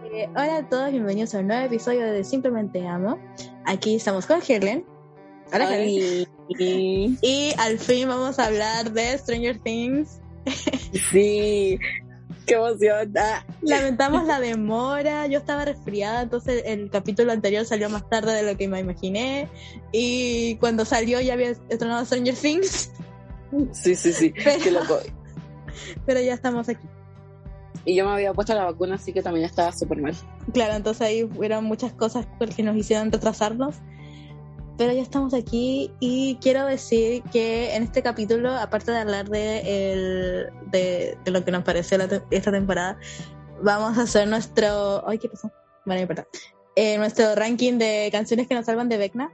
Eh, hola a todos, bienvenidos a un nuevo episodio de Simplemente Amo. Aquí estamos con Helen. Hola, Helen. Y al fin vamos a hablar de Stranger Things. Sí, qué emoción. Ah. Lamentamos la demora, yo estaba resfriada, entonces el capítulo anterior salió más tarde de lo que me imaginé. Y cuando salió ya había estrenado Stranger Things. Sí, sí, sí. Pero- qué loco. Pero ya estamos aquí. Y yo me había puesto la vacuna, así que también estaba súper mal. Claro, entonces ahí fueron muchas cosas que nos hicieron retrasarnos. Pero ya estamos aquí y quiero decir que en este capítulo, aparte de hablar de, el, de, de lo que nos pareció la te- esta temporada, vamos a hacer nuestro... Ay, ¿qué pasó? Bueno, no importa. Eh, nuestro ranking de canciones que nos salvan de Vecna.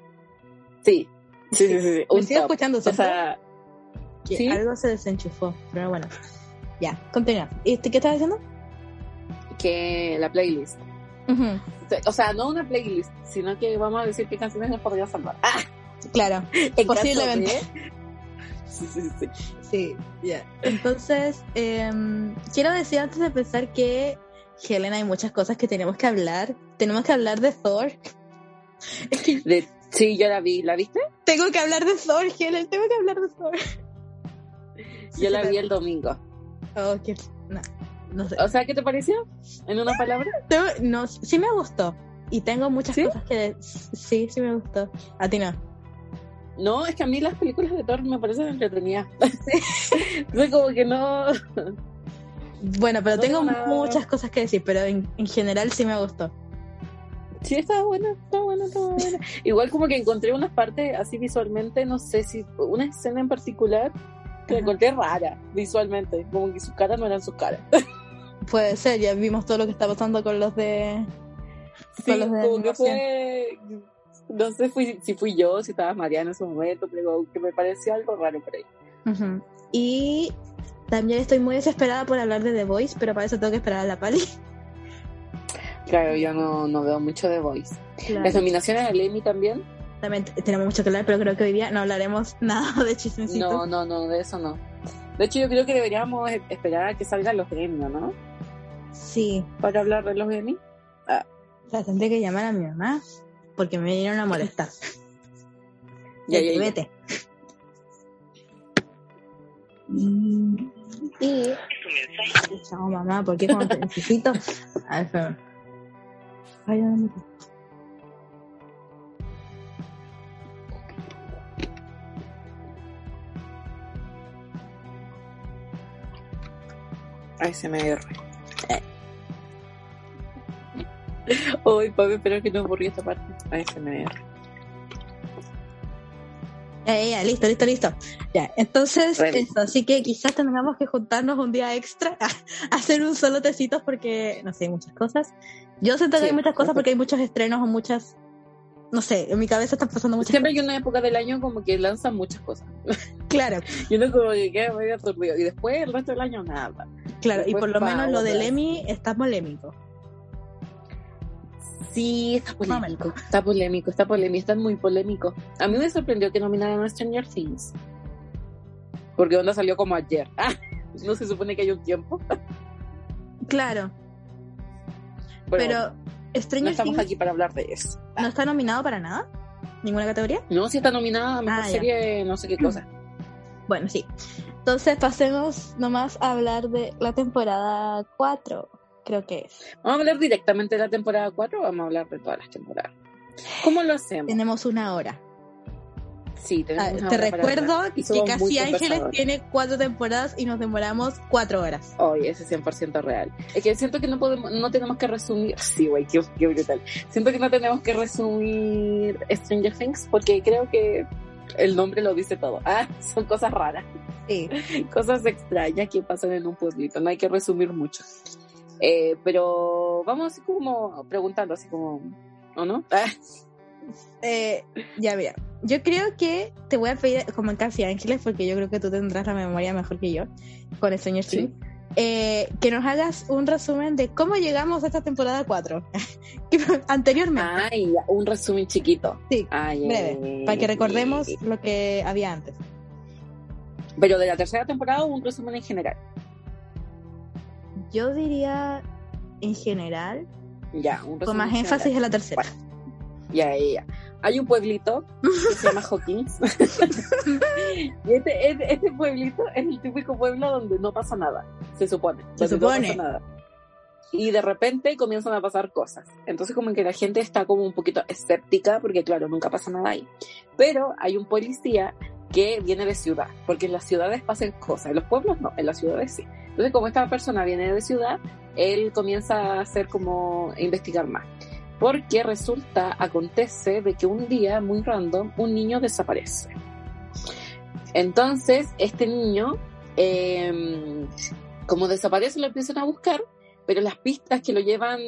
Sí, sí, sí, sí. sí. Me sigo escuchando, O sea, Que ¿sí? algo se desenchufó, pero bueno. Ya, continúa. ¿Y este, qué estás diciendo? que la playlist. O sea, no una playlist, sino que vamos a decir qué canciones nos podría salvar. Ah, Claro, posiblemente. de- Sí, sí, sí. Sí, ya. Entonces, em, quiero decir antes de empezar que, Helen, hay muchas cosas que tenemos que hablar. Tenemos que hablar de Thor. De- sí, yo la vi. ¿La viste? tengo que hablar de Thor, Helen, tengo que hablar de Thor. Yo la vi el domingo. Oh, qué- no, no sé. O sea, ¿qué te pareció? En una palabra. No, sí me gustó. Y tengo muchas ¿Sí? cosas que... Sí, sí me gustó. A ti no. No, es que a mí las películas de Thor me parecen entretenidas. Entonces, como que no. Bueno, pero No tengo tengo nada. muchas cosas que decir, pero en, en general sí me gustó. Sí, estaba buena, estaba buena, estaba buena. Igual como que encontré unas partes así visualmente, no sé si una escena en particular que la encontré rara visualmente, como que sus caras no eran sus caras. Puede ser, ya vimos todo lo que está pasando con los de... Sí, Con los de como que animación. fue, no sé fui, si fui yo, si estaba María en ese momento, pero que me pareció algo raro por ahí. Y también estoy muy desesperada por hablar de The Voice, pero para eso tengo que esperar a la pali. Claro, yo no, no veo mucho de Voice. Las nominaciones al Emmy también, También tenemos mucho que hablar, pero creo que hoy día no hablaremos nada de chismecitos. no, no, no, de eso no. De hecho, yo creo que deberíamos e- esperar a que salgan los Emmy, ¿no? Sí, Para hablar de los Emmy. o sea, tendré que llamar a mi mamá porque me vinieron a molestar. Ya, Vete, ya, ya. vete. Y... Chao, mamá, porque cuando te necesito... A ver, espérame. Ay, ¿dónde está? ASMR. Uy, papi, espero que no aburrí esta parte. ASMR. Ya, ya, ya, listo, listo, listo. Ya, entonces, eso, así que quizás tengamos que juntarnos un día extra a hacer un solo tecitos porque, no sé, hay muchas cosas. Yo siento que Sí, hay muchas cosas porque hay muchos estrenos o muchas, no sé, en mi cabeza están pasando muchas Siempre hay una época del año como que lanzan muchas cosas. cosas. Claro, Y uno como que queda medio aturdido. Y después el resto del año nada. Claro, y por lo menos lo del. Emmy está polémico. Sí, está polémico. Está polémico, está polémico, está muy polémico. A mí me sorprendió que nominaran a Stranger Things. Porque onda salió como ayer. Ah, no se supone que hay un tiempo. Claro, Pero, pero no Stranger estamos Things aquí para hablar de eso. no está nominado para nada, ninguna categoría. No, si está nominada a mejor Ah, ya. serie, no sé qué cosa. Bueno, sí. Entonces pasemos nomás a hablar de la temporada 4, creo que es. ¿Vamos a hablar directamente de la temporada 4 o vamos a hablar de todas las temporadas? ¿Cómo lo hacemos? Tenemos una hora. Sí, Ah, tenemos una te hora para recuerdo que Casi Ángeles tiene cuatro temporadas y nos demoramos cuatro horas. Oye, ese es 100% real. Es que siento que no podemos, no tenemos que resumir. Sí, güey, qué, qué brutal. Siento que no tenemos que resumir Stranger Things porque creo que el nombre lo dice todo. Ah, son cosas raras, Sí. cosas extrañas que pasan en un pueblito. No hay que resumir mucho. Eh, pero vamos así como preguntando, así como, ¿o no? Ah, Eh, ya, mira. Yo creo que te voy a pedir, como en Casi Ángeles, porque yo creo que tú tendrás la memoria mejor que yo con Stranger Sí. Things, eh, que nos hagas un resumen de cómo llegamos a esta temporada 4. Que Anteriormente. Ay, un resumen chiquito. Sí, Ay, breve, para que recordemos lo que había antes. Pero de la tercera temporada o un resumen en general. Yo diría en general, Ya, un Con resumen más énfasis en la tercera. Ya, ya, ya. Hay un pueblito que se llama Hawkins. y este, este, este pueblito es el típico pueblo donde no pasa nada, se supone. Se supone. No pasa nada. Y de repente comienzan a pasar cosas. Entonces como que la gente está como un poquito escéptica porque claro, nunca pasa nada ahí. Pero hay un policía que viene de ciudad, porque en las ciudades pasan cosas, en los pueblos no, en las ciudades sí. Entonces como esta persona viene de ciudad, él comienza a hacer como investigar más porque resulta, acontece de que un día, muy random, un niño desaparece. Entonces, este niño, eh, como desaparece, lo empiezan a buscar, pero las pistas que lo llevan,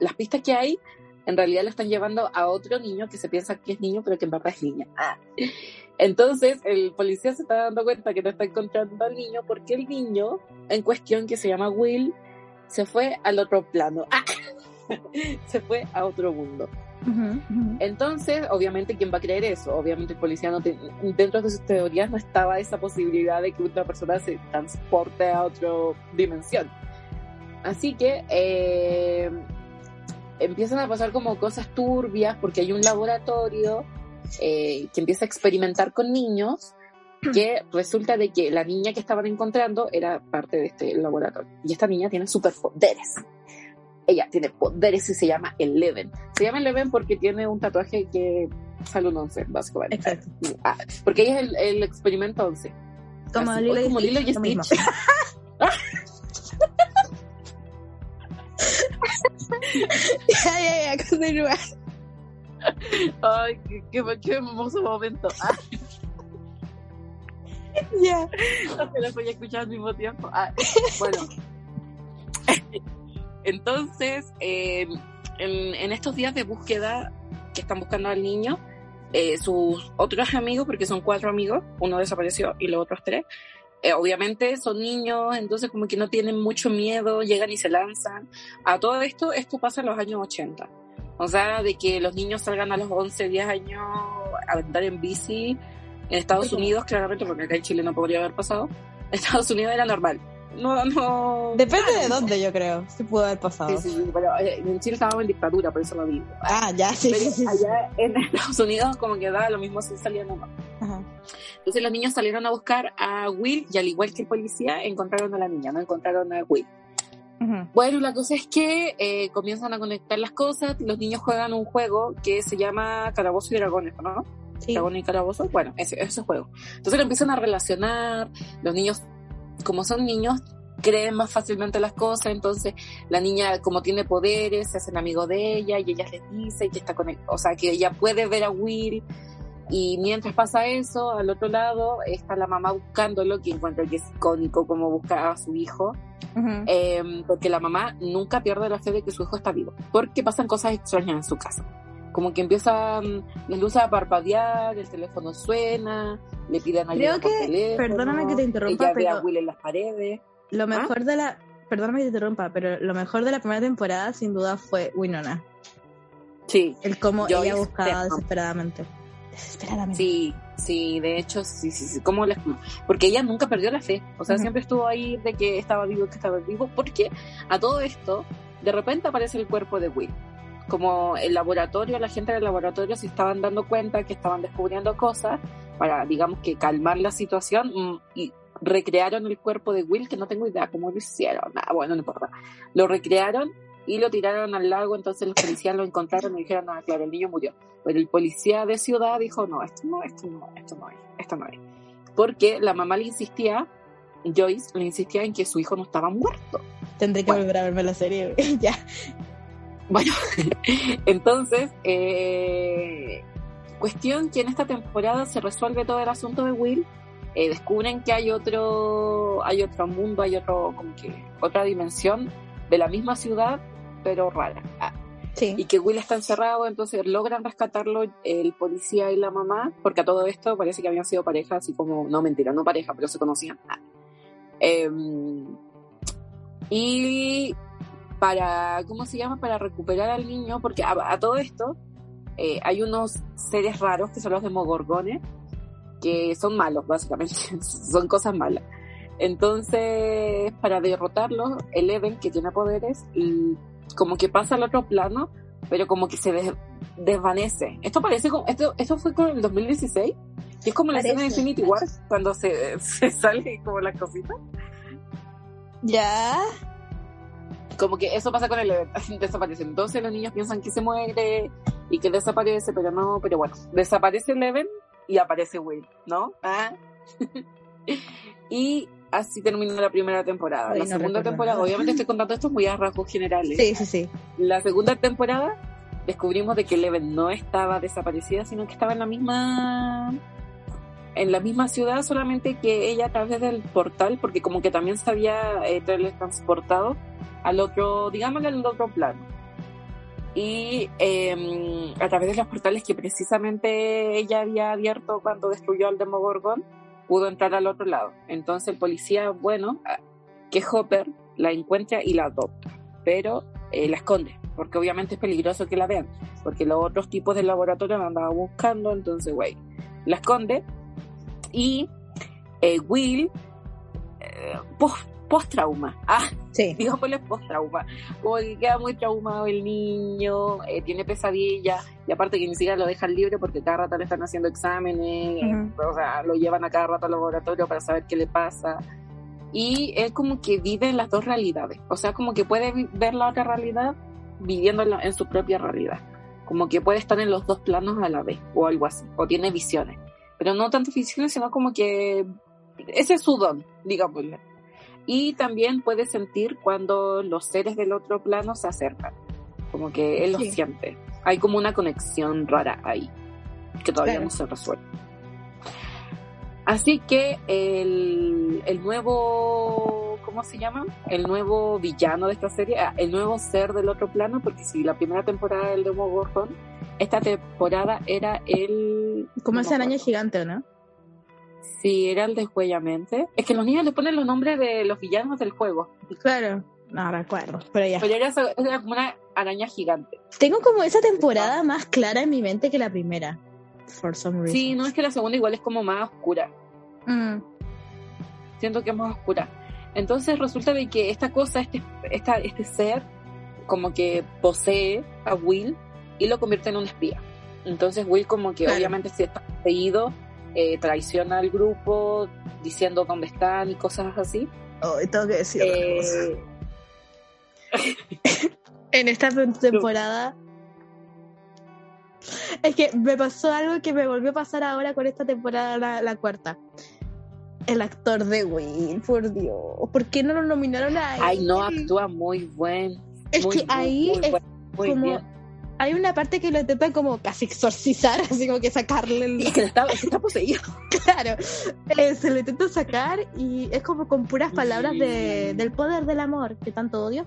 las pistas que hay, en realidad lo están llevando a otro niño que se piensa que es niño, pero que en verdad es niña. Ah. Entonces, el policía se está dando cuenta que no está encontrando al niño porque el niño en cuestión, que se llama Will, se fue al otro plano. Ah se fue a otro mundo. Entonces, obviamente, ¿quién va a creer eso? Obviamente el policía no te- dentro de sus teorías no estaba esa posibilidad de que una persona se transporte a otra dimensión. Así que eh, empiezan a pasar como cosas turbias porque hay un laboratorio eh, que empieza a experimentar con niños que resulta de que la niña que estaban encontrando era parte de este laboratorio. Y esta niña tiene superpoderes ella tiene poderes y se llama Eleven. Se llama Eleven porque tiene un tatuaje que sale un 11, básicamente. Exacto. Ah, porque ella es el, el experimento 11. Como Así, Lilo y como Stitch, Lilo y. Stitch. ya, ya, ya, continúa. Ay, qué, qué, qué hermoso momento. Ah, Ya. no se las voy a escuchar al mismo tiempo. Ah, bueno. Entonces, eh, en, en estos días de búsqueda que están buscando al niño, eh, sus otros amigos, porque son cuatro amigos, uno desapareció y los otros tres, eh, obviamente son niños, entonces como que no tienen mucho miedo, llegan y se lanzan. A todo esto, esto pasa en los años 80. O sea, de que los niños salgan a los 11, 10 años a andar en bici en Estados Unidos, claramente, porque acá en Chile no podría haber pasado. En Estados Unidos era normal. No, no. Depende de dónde, yo creo. Sí pudo haber pasado. Sí, sí, pero eh, en Chile estábamos en dictadura, por eso lo digo. Ah, ya, sí, Pero sí, sí. sí. allá en Estados Unidos como que da lo mismo si salían o no. Ajá. Entonces los niños salieron a buscar a Will y al igual que el policía encontraron a la niña, no encontraron a Will. Bueno, la cosa es que eh, comienzan a conectar las cosas, los niños juegan un juego que se llama Calabozo y Dragones, ¿no? Sí. Dragón y Calabozo, bueno, ese, ese juego. Entonces lo empiezan a relacionar, los niños, como son niños, creen más fácilmente las cosas, entonces la niña como tiene poderes, se hacen amigos de ella y ella les dice que está conectada, o sea, que ella puede ver a Will y mientras pasa eso, al otro lado está la mamá buscándolo, que encuentra que es icónico como buscar a su hijo, eh, porque la mamá nunca pierde la fe de que su hijo está vivo, porque pasan cosas extrañas en su casa. Como que empiezan las luces a parpadear, el teléfono suena, le piden ayuda Creo por que- teléfono. perdóname que te interrumpa, ella ve a pero- Will en las paredes. Lo ¿Ah? mejor de la. Perdóname que te interrumpa, pero lo mejor de la primera temporada sin duda fue Winona. Sí, El cómo Joyce ella buscaba desesperadamente. Desesperadamente. sí, sí, de hecho, sí, sí, sí. ¿Cómo les- Porque ella nunca perdió la fe. O sea, siempre estuvo ahí de que estaba vivo, que estaba vivo. Porque a todo esto, de repente aparece el cuerpo de Will. Como el laboratorio, la gente del laboratorio se estaban dando cuenta que estaban descubriendo cosas para, digamos, que calmar la situación mm, y recrearon el cuerpo de Will, que no tengo idea cómo lo hicieron. Ah, bueno, no importa. Lo recrearon y lo tiraron al lago, entonces los policías lo encontraron y dijeron, ah, claro, el niño murió. Pero el policía de ciudad dijo, no, esto no, esto no, esto no es, esto no es. Porque la mamá le insistía, Joyce le insistía en que su hijo no estaba muerto. Tendré que Bueno. volver a verme la serie. ya. Bueno, entonces, eh, cuestión que en esta temporada se resuelve todo el asunto de Will. eh, descubren que hay otro, hay otro mundo, hay otro, como que otra dimensión de la misma ciudad, pero rara. Ah, Sí. y que Will está encerrado, entonces logran rescatarlo el policía y la mamá, porque a todo esto parece que habían sido pareja, así como, no mentira, no pareja, pero se conocían. Em, y para, ¿cómo se llama? Para recuperar al niño, porque a, a todo esto eh, hay unos seres raros que son los demogorgones, que son malos, básicamente, son cosas malas. Entonces, para derrotarlos, Eleven, que tiene poderes, y como que pasa al otro plano, pero como que se des- desvanece. Esto parece como, esto, esto fue con el 2016, que es como la escena de. Infinity War, cuando se, se sale como las cositas. Ya. Como que eso pasa con el evento, desaparece. Entonces los niños piensan que se muere y que desaparece, pero no, pero bueno, desaparece Eleven y aparece Will, ¿no? Ah. y así termina la primera temporada. Ay, la no segunda temporada, nada. obviamente estoy contando esto muy a rasgos generales. Sí, sí, sí. La segunda temporada descubrimos de que Eleven no estaba desaparecida, sino que estaba en la misma en la misma ciudad, solamente que ella a través del portal, porque como que también se había eh, teletransportado al otro, digámosle al otro plano. Y eh, a través de los portales que precisamente ella había abierto cuando destruyó al Demogorgon, pudo entrar al otro lado. Entonces el policía, bueno, ah, que Hopper la encuentra y la adopta, pero eh, la esconde, porque obviamente es peligroso que la vean, porque los otros tipos de laboratorio la andaban buscando, entonces, güey, la esconde y eh, Will, eh, post, trauma, ah, Sí. digámosle post trauma, como que queda muy traumado el niño, eh, tiene pesadillas, y aparte que ni siquiera lo dejan libre porque cada rato le están haciendo exámenes, o sea, lo llevan a cada rato al laboratorio para saber qué le pasa. Y él como que vive en las dos realidades, o sea, como que puede ver la otra realidad viviendo en, su propia realidad, como que puede estar en los dos planos a la vez, o algo así, o tiene visiones, pero no tanto visiones, sino como que ese es su don, digámosle. Y también puede sentir cuando los seres del otro plano se acercan, como que él lo Sí. siente. Hay como una conexión rara ahí, que todavía Claro. no se resuelve. Así que el, el nuevo, ¿cómo se llama? El nuevo villano de esta serie, ah, el nuevo ser del otro plano, porque si la primera temporada era el Demogorgon, esta temporada era el... Como ese araña gigante, ¿no? Sí, era el de Juegamente. Es que los niños le ponen los nombres de los villanos del juego. Claro. No recuerdo, pero ya. Pero era, como una araña gigante. Tengo como esa temporada más clara en mi mente que la primera. For some reason. Sí, no es que la segunda igual es como más oscura. Mm, Siento que es más oscura. Entonces resulta de que esta cosa, este, esta, este ser, como que posee a Will y lo convierte en un espía. Entonces Will como que Claro. obviamente si está poseído, eh, traiciona al grupo diciendo dónde están y cosas así. oh, tengo que decir. Eh, En esta te- temporada. Es que me pasó algo que me volvió a pasar ahora con esta temporada, la, la cuarta. El actor de Will, por Dios. ¿Por qué no lo nominaron a él? ay, no, actúa muy buen. Es muy, que muy, ahí muy es buen, muy como. bien. Hay una parte que lo intenta como casi exorcizar, así como que sacarle el. Es que está, está poseído. Claro, eh, se lo intenta sacar y es como con puras palabras de, del poder del amor, que tanto odio,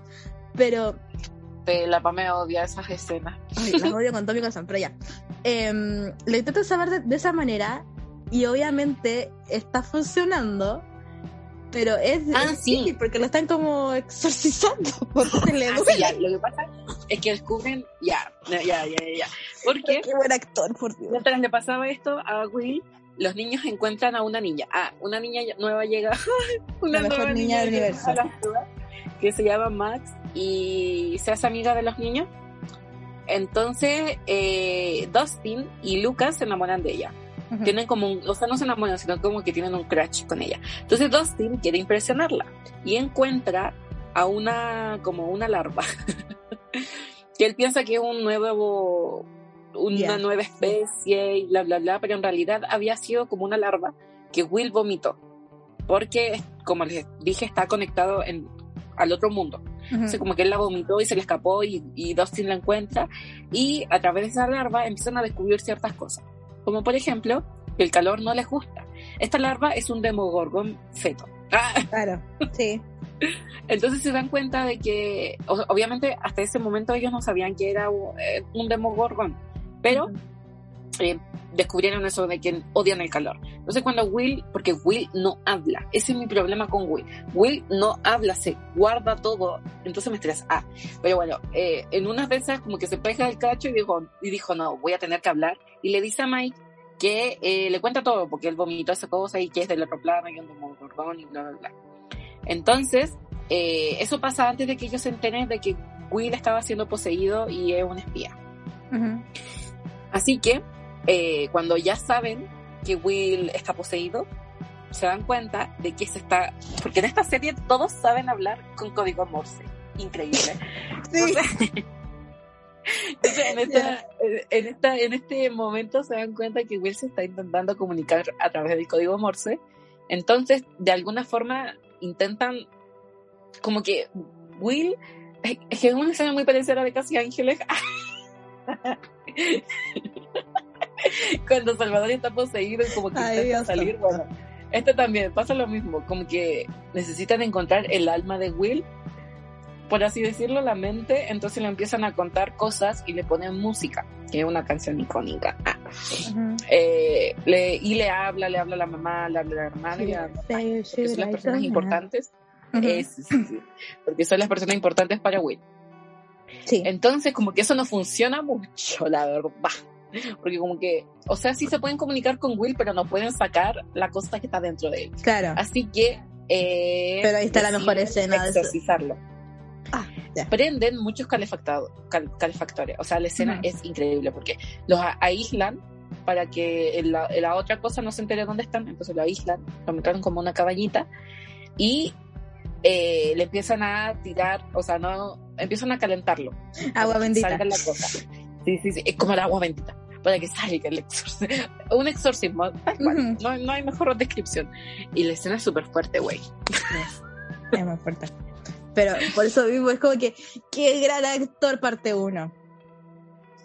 pero Eh, La Pame odia esas escenas. ay, las odio con todo mi corazón, pero ya. Em, lo intenta saber de, de esa manera y obviamente está funcionando, pero es, Ah, es sí. difícil porque lo están como exorcizando porque le Ah, duele. sí, ya, Lo que pasa es que descubren, ya, ya, ya, ya, ya. Porque Qué buen actor, por Dios. mientras le pasaba esto a Will, los niños encuentran a una niña. Ah, una niña nueva llega. una La mejor nueva niña del universo. a la ciudad, que se llama Max y se hace amiga de los niños. Entonces, eh, Dustin y Lucas se enamoran de ella. Tienen como un, o sea, no se enamoran, sino como que tienen un crush con ella. Entonces Dustin quiere impresionarla y encuentra a una, como una larva. que él piensa que es un nuevo, una nueva especie y bla, bla, bla, pero en realidad había sido como una larva que Will vomitó. Porque, como les dije, está conectado en, al otro mundo. Ujú. Entonces, como que él la vomitó y se le escapó y, y Dustin la encuentra. Y a través de esa larva empiezan a descubrir ciertas cosas. Como por ejemplo, que el calor no les gusta. Esta larva es un demogorgon feto. Ah, Claro, sí. entonces se dan cuenta de que, obviamente, hasta ese momento ellos no sabían que era u- eh, un demogorgon. Pero eh, descubrieron eso de que odian el calor. Entonces cuando Will, porque Will no habla, ese es mi problema con Will. Will no habla, se guarda todo, entonces me estresa. Ah, pero bueno, eh, en unas veces como que se pega el cacho y dijo, y dijo, no, voy a tener que hablar. Y le dice a Mike que eh, le cuenta todo, porque él vomitó esa cosa y que es del otro plano y un demogorgon y bla, bla, bla. Entonces, eh, eso pasa antes de que ellos se enteren de que Will estaba siendo poseído y es un espía. Así que eh, cuando ya saben que Will está poseído, se dan cuenta de que se está... Porque en esta serie todos saben hablar con código Morse. Increíble. Sí. Entonces, en, esta- en, esta, en este momento se dan cuenta que Will se está intentando comunicar a través del código Morse. Entonces, de alguna forma, intentan como que Will, es es que es una escena muy parecida a la de Casi Ángeles. Cuando Salvador está poseído y como que Ay, intenta salir, bueno, este también pasa lo mismo, como que necesitan encontrar el alma de Will por así decirlo, la mente, entonces le empiezan a contar cosas y le ponen música, que es una canción icónica. Ah. Ujú. Eh, le- y le habla, le habla a la mamá, le habla a la hermana, y a la Sí, sí, porque son las sí, personas sí. importantes. Eh, sí, sí, sí, porque son las personas importantes para Will. Sí. Entonces, como que eso no funciona mucho, la verdad. Porque como que, o sea, sí se pueden comunicar con Will, pero no pueden sacar la cosa que está dentro de él. Claro. Así que... eh, Pero ahí está la mejor escena. Exorcizarlo. Ah, ya. prenden muchos cal- calefactores. O sea, la escena es increíble porque los aíslan para que la, la otra cosa no se entere dónde están. Entonces lo aíslan, lo meten como una cabañita y eh, le empiezan a tirar, o sea, no empiezan a calentarlo. Agua bendita. salga la cosa. Sí, sí, sí, es como el agua bendita. Para que salga el exorcismo. Un exorcismo, tal cual. No, no hay mejor descripción. Y la escena es súper fuerte, güey. Es muy fuerte. Pero por eso mismo es como que, qué gran actor parte uno.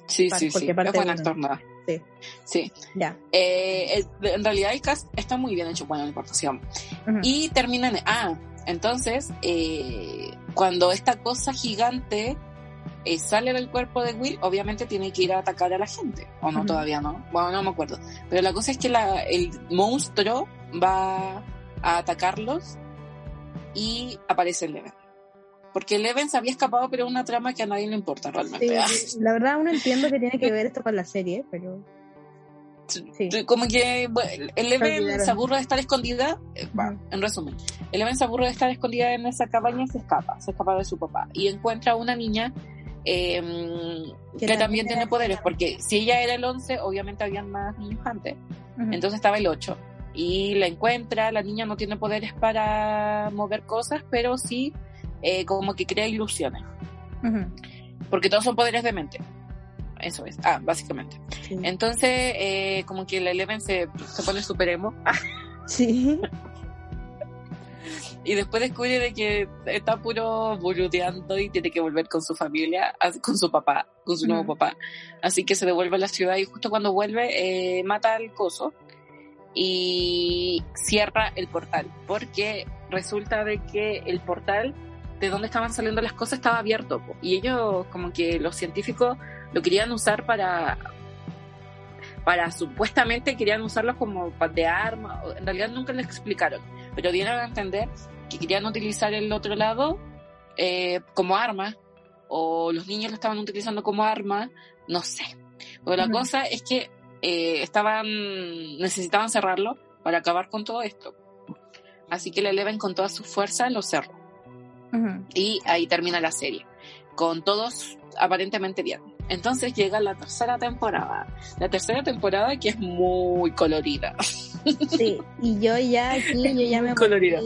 Sí, Par- sí, sí. Es parte buen uno. actor, nada. Sí. Sí. Ya. Eh, en realidad el cast está muy bien hecho, bueno, la importación. Y terminan, ah, entonces, eh, cuando esta cosa gigante eh, sale del cuerpo de Will, obviamente tiene que ir a atacar a la gente, o no, todavía no, bueno, no me acuerdo. Pero la cosa es que la, el monstruo va a atacarlos y aparece Eleven. Porque Eleven se había escapado, pero es una trama que a nadie le importa realmente. Ah, Sí, la verdad, uno entiendo que tiene que ver esto con la serie, pero. Sí. Como que bueno, Eleven se aburre de estar escondida, eh, en resumen, Eleven se aburre de estar escondida en esa cabaña y se escapa, se escapa de su papá y encuentra a una niña eh, que, también tiene poderes, porque si ella era el 11, obviamente habían más niños antes, entonces estaba el 8 y la encuentra, la niña no tiene poderes para mover cosas, pero sí eh, como que crea ilusiones, porque todos son poderes de mente. Eso es, ah, básicamente. Sí. Entonces, eh, como que la Eleven se, se pone super emo Sí. y después descubre de que está puro boludeando y tiene que volver con su familia, con su papá, con su nuevo Ujú. papá. Así que se devuelve a la ciudad y justo cuando vuelve eh, mata al coso y cierra el portal, porque resulta de que el portal de donde estaban saliendo las cosas estaba abierto po. y ellos como que los científicos lo querían usar para para supuestamente querían usarlos como de arma, en realidad nunca le explicaron, pero dieron a entender que querían utilizar el otro lado eh, como arma, o los niños lo estaban utilizando como arma, no sé. Pero la cosa es que eh, estaban, necesitaban cerrarlo para acabar con todo esto. Así que le eleven con toda su fuerza, lo cerró. Ujú. Y ahí termina la serie, con todos aparentemente bien. Entonces llega la tercera temporada. La tercera temporada que es muy colorida. Sí, y yo ya aquí, yo ya me Colorida.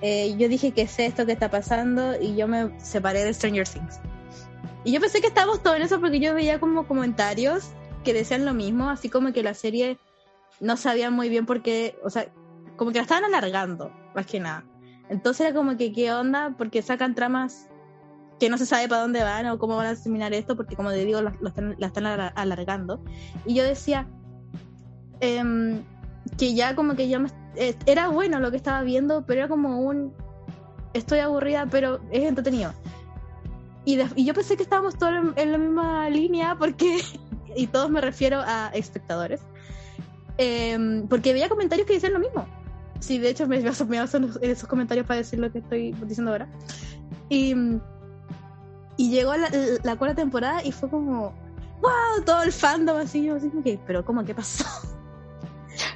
Eh, yo dije que sé esto que está pasando y yo me separé de Stranger Things. Y yo pensé que estábamos todos en eso porque yo veía como comentarios que decían lo mismo, así como que la serie no sabía muy bien por qué, o sea, como que la estaban alargando, más que nada. Entonces era como que, ¿qué onda? Porque sacan tramas que no se sabe para dónde van o cómo van a terminar esto, porque como te digo, lo- están- la están alar- alargando. Y yo decía, em, que ya como que ya me- eh, era bueno lo que estaba viendo, pero era como un estoy aburrida, pero es entretenido. Y, de- y yo pensé que estábamos todos en, en la misma línea porque y todos me refiero a espectadores. Em, porque veía comentarios que decían lo mismo. Sí, de hecho me baso, me baso esos comentarios para decir lo que estoy diciendo ahora. Y, y llegó la, la cuarta temporada y fue como, wow, todo el fandom así, yo así como que, pero ¿cómo? ¿Qué pasó?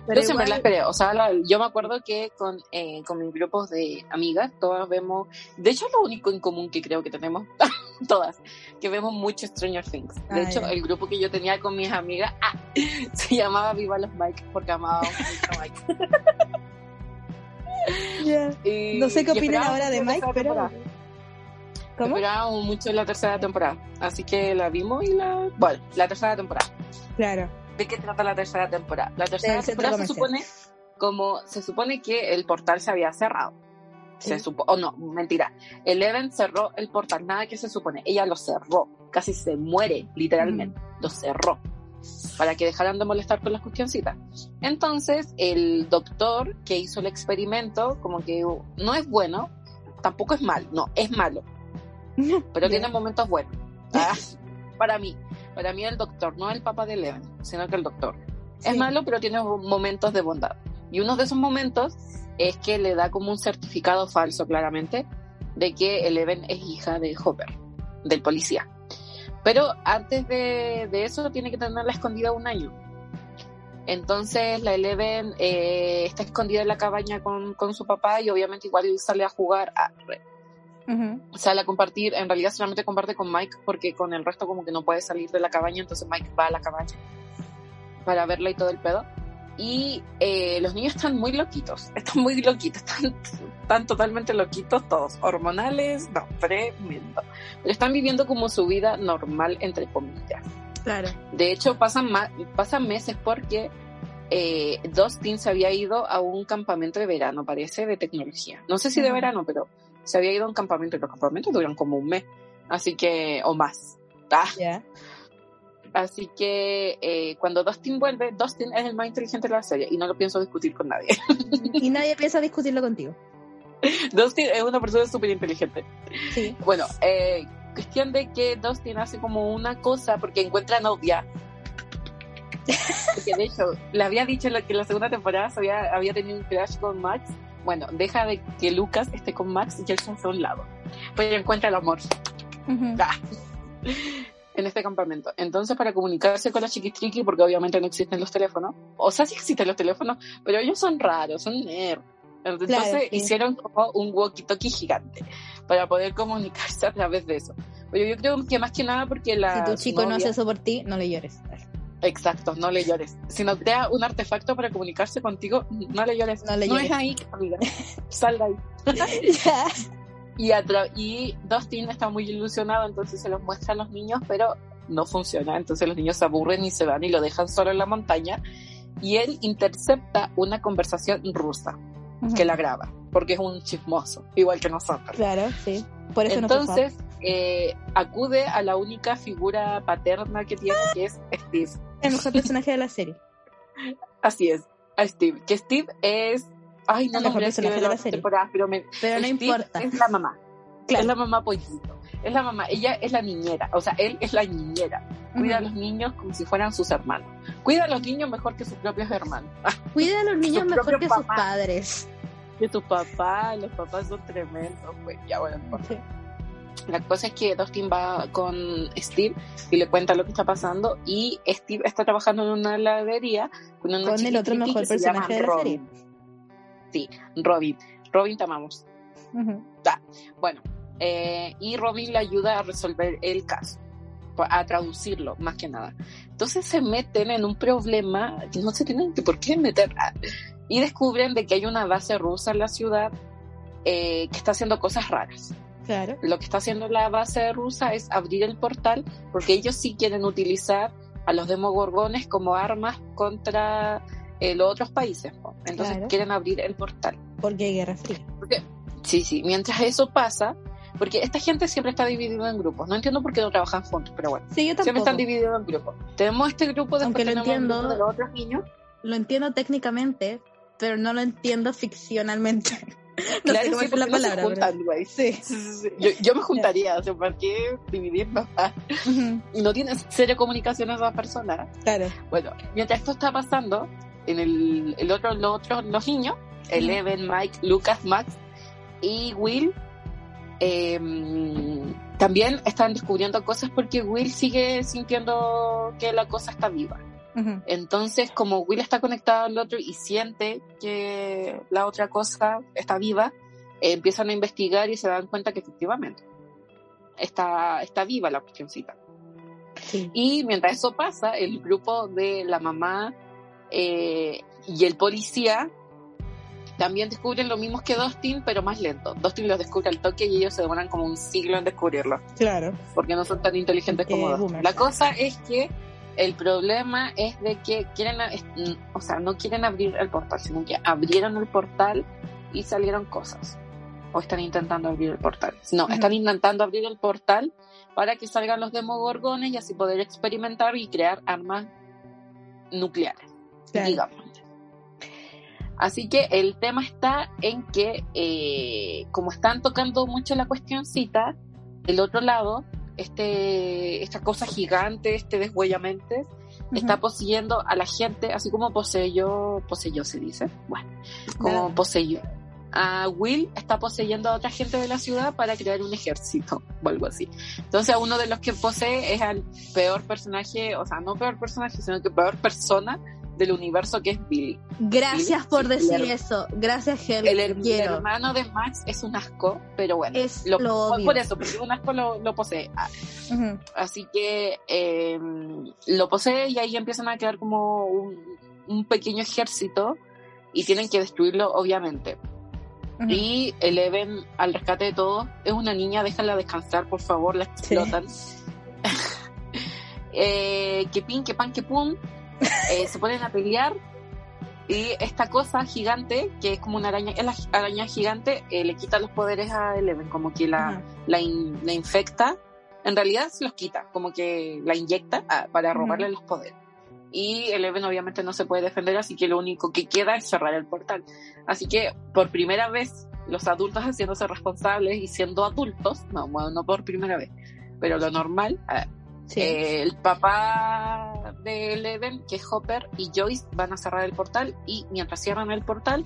Pero yo siempre igual- la esperé. O sea, la- yo me acuerdo que con, eh, con mis grupos de amigas, todas vemos. De hecho, es lo único en común que creo que tenemos todas, que vemos mucho Stranger Things. De hecho, el grupo que yo tenía con mis amigas ah, se llamaba Viva los Mike, porque amábamos mucho a Mike. Y- No sé qué opinan ahora de Mike, pero. temporada. ¿Cómo? Esperábamos mucho la tercera temporada. Así que la vimos y la. Bueno, la tercera temporada. Claro. ¿De qué trata la tercera temporada? La tercera Del temporada se supone como se supone que el portal se había cerrado. Se Sí. supo, o no, mentira. Eleven cerró el portal, nada que se supone. Ella lo cerró, casi se muere, literalmente. Lo cerró para que dejaran de molestar con las cuestioncitas. Entonces, el doctor que hizo el experimento, como que uh, no es bueno, tampoco es malo, no, es malo, pero tiene momentos buenos. Ah, para mí, para mí el doctor, no el papá de Eleven, sino que el doctor. Es malo, pero tiene momentos de bondad. Y uno de esos momentos es que le da como un certificado falso, claramente, de que Eleven es hija de Hopper, del policía. Pero antes de, de eso tiene que tenerla escondida un año. Entonces la Eleven eh, está escondida en la cabaña con, con su papá y obviamente igual sale a jugar, a, Ujú. sale a compartir, en realidad solamente comparte con Mike porque con el resto como que no puede salir de la cabaña, entonces Mike va a la cabaña para verla y todo el pedo. Y eh, los niños están muy loquitos, están muy loquitos, están, están totalmente loquitos todos, hormonales, no, tremendo. Pero están viviendo como su vida normal, entre comillas. Claro. De hecho, pasan, pasan meses porque eh, Dustin se había ido a un campamento de verano, parece, de tecnología. No sé si de verano, pero se había ido a un campamento y los campamentos duran como un mes. Así que, o más. Ah. Así que eh, cuando Dustin vuelve, Dustin es el más inteligente de la serie y no lo pienso discutir con nadie. Y nadie piensa discutirlo contigo. Dustin es una persona súper inteligente. Sí. Bueno, eh, cuestión de que Dustin hace como una cosa porque encuentra novia. Porque de hecho, le había dicho que en la segunda temporada había, había tenido un crash con Max. Bueno, deja de que Lucas esté con Max y él se hace a un lado. Pero encuentra el amor. Ah. en este campamento. Entonces, para comunicarse con la chiquistriqui, porque obviamente no existen los teléfonos, o sea, sí existen los teléfonos, pero ellos son raros, son nerd. Entonces Claro, sí. hicieron como un walkie-talkie gigante para poder comunicarse a través de eso. Pero yo creo que más que nada porque la. Si tu chico no hace eso por ti, no le llores. Exacto, no le llores. Si no crea un artefacto para comunicarse contigo, no le llores. No le no llores. es ahí, amiga. Sal de ahí. Ya. Y, y Dustin está muy ilusionado, entonces se los muestra a los niños, pero no funciona. Entonces los niños se aburren y se van y lo dejan solo en la montaña. Y él intercepta una conversación rusa que la graba, porque es un chismoso, igual que nosotros. Claro, sí. Por eso no Entonces eh, acude a la única figura paterna que tiene, que es Steve. El mejor personaje de la serie. Así es, a Steve. Que Steve es. Ay, no El no mejor me personaje de la serie. temporada, pero me, Pero no Steve importa. Es la mamá. Claro. Es la mamá pollito. Es la mamá. Ella es la niñera. O sea, él es la niñera. Cuida a los niños como si fueran sus hermanos. Cuida a los niños mejor que sus propios hermanos. Cuida a los niños mejor que sus padres. que tu papá, los papás son tremendos. Pues ya, bueno, no importa. Sí. La cosa es que Dustin va con Steve y le cuenta lo que está pasando. Y Steve está trabajando en una heladería con, una Con el otro mejor personaje de la Robin. Sí, Robin. Robin, te amamos. Bueno, eh, y Robin le ayuda a resolver el caso, a traducirlo más que nada. Entonces se meten en un problema que no se tienen que por qué meter. Y descubren de que hay una base rusa en la ciudad eh, que está haciendo cosas raras. Claro. Lo que está haciendo la base rusa es abrir el portal porque ellos sí quieren utilizar a los demogorgones como armas contra eh, los otros países. ¿no? Entonces Claro. quieren abrir el portal. Porque hay guerra fría. Sí, sí, mientras eso pasa, porque esta gente siempre está dividida en grupos. No entiendo por qué no trabajan juntos, pero bueno, Sí, yo siempre están divididos en grupos. Tenemos este grupo, después Aunque lo entiendo. de los otros niños. Lo entiendo técnicamente, pero no lo entiendo ficcionalmente. no claro, sé es porque la palabra. juntan, güey. Sí. Sí, sí, sí. Yo, yo me juntaría, o sea, ¿para qué dividirnos? Ah, Ujú, Y no tienes serio comunicación a esas personas. Claro. Bueno, mientras esto está pasando, en el, el otro, los otros, los niños, Eleven, Mike, Lucas, Max y Will, em, también están descubriendo cosas porque Will sigue sintiendo que la cosa está viva. Entonces, como Will está conectado al otro y siente que la otra cosa está viva, eh, empiezan a investigar y se dan cuenta que efectivamente está, está viva la cuestioncita. Sí. Y mientras eso pasa, el grupo de la mamá eh, y el policía también descubren lo mismo que Dustin, pero más lento. Dustin los descubre al toque y ellos se demoran como un siglo en descubrirlo, Claro. porque no son tan inteligentes Porque como Dustin. La cosa es que el problema es de que quieren, o sea, no quieren abrir el portal, sino que abrieron el portal y salieron cosas. O están intentando abrir el portal. No, están intentando abrir el portal para que salgan los demogorgones y así poder experimentar y crear armas nucleares, Claro. digamos. Así que el tema está en que, eh, como están tocando mucho la cuestioncita, del otro lado, este, esta cosa gigante, este deshuellamente, está poseyendo a la gente, así como poseyó, poseyó se dice, bueno, como poseyó. A Will está poseyendo a otra gente de la ciudad para crear un ejército o algo así. Entonces, uno de los que posee es al peor personaje, o sea, no peor personaje, sino que peor persona del universo que es Billy. Gracias por decir eso. Gracias, Hel. El, her- Quiero. hermano de Max es un asco, pero bueno, Es lo, lo por- eso, porque un asco lo, lo posee. Ah. Así que eh, lo posee y ahí empiezan a quedar como un, un pequeño ejército y tienen que destruirlo, obviamente. Ujú. Y Eleven, al rescate de todos, es una niña, déjala descansar, por favor, la explotan. eh, que pin, que pan, que pum, eh, se ponen a pelear y esta cosa gigante, que es como una araña, es la araña gigante, eh, le quita los poderes a Eleven, como que la, la, in- la infecta, en realidad se los quita, como que la inyecta ah, para robarle los poderes. Y Eleven obviamente no se puede defender, así que lo único que queda es cerrar el portal. Así que por primera vez los adultos haciéndose responsables y siendo adultos, no, bueno, no por primera vez, pero lo normal, Eh, el papá de Eleven, que es Hopper, y Joyce van a cerrar el portal y mientras cierran el portal,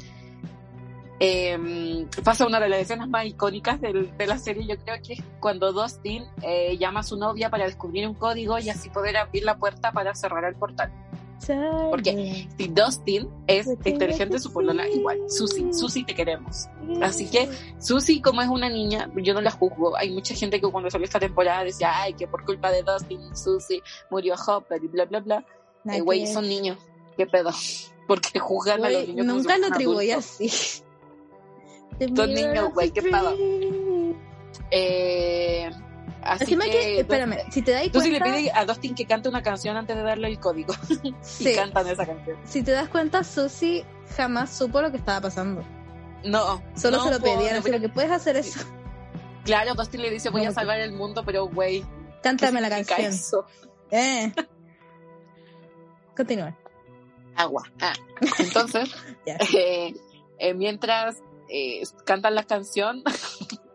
eh, pasa una de las escenas más icónicas del- de la serie, yo creo que es cuando Dustin eh, llama a su novia para descubrir un código y así poder abrir la puerta para cerrar el portal. Porque- Si Dustin es inteligente, su polola igual. Susie, Susie te queremos. Así que Susie, como es una niña, yo no la juzgo. Hay mucha gente que cuando salió esta temporada decía, ay, que por culpa de Dustin, Susie murió Hopper y bla, bla, bla. Eh, Güey, son niños. ¿Qué pedo? Porque juzgan a los niños. nunca lo atribuí así. Son niños, güey, qué pedo. Eh, así Encima que, que, espérame, si te das Susie le cuenta, pide a Dustin que cante una canción antes de darle el código. sí, Y cantan esa canción. si te das cuenta, Susie jamás supo lo que estaba pasando. No. Solo no, se lo pedían, así lo que puedes hacer eso. Claro, Dustin le dice, voy a salvar el mundo, pero güey, ¿qué Cántame la canción. eso? Eh. Continúa. Agua. Ah. Entonces, eh, eh, mientras eh, cantan la canción,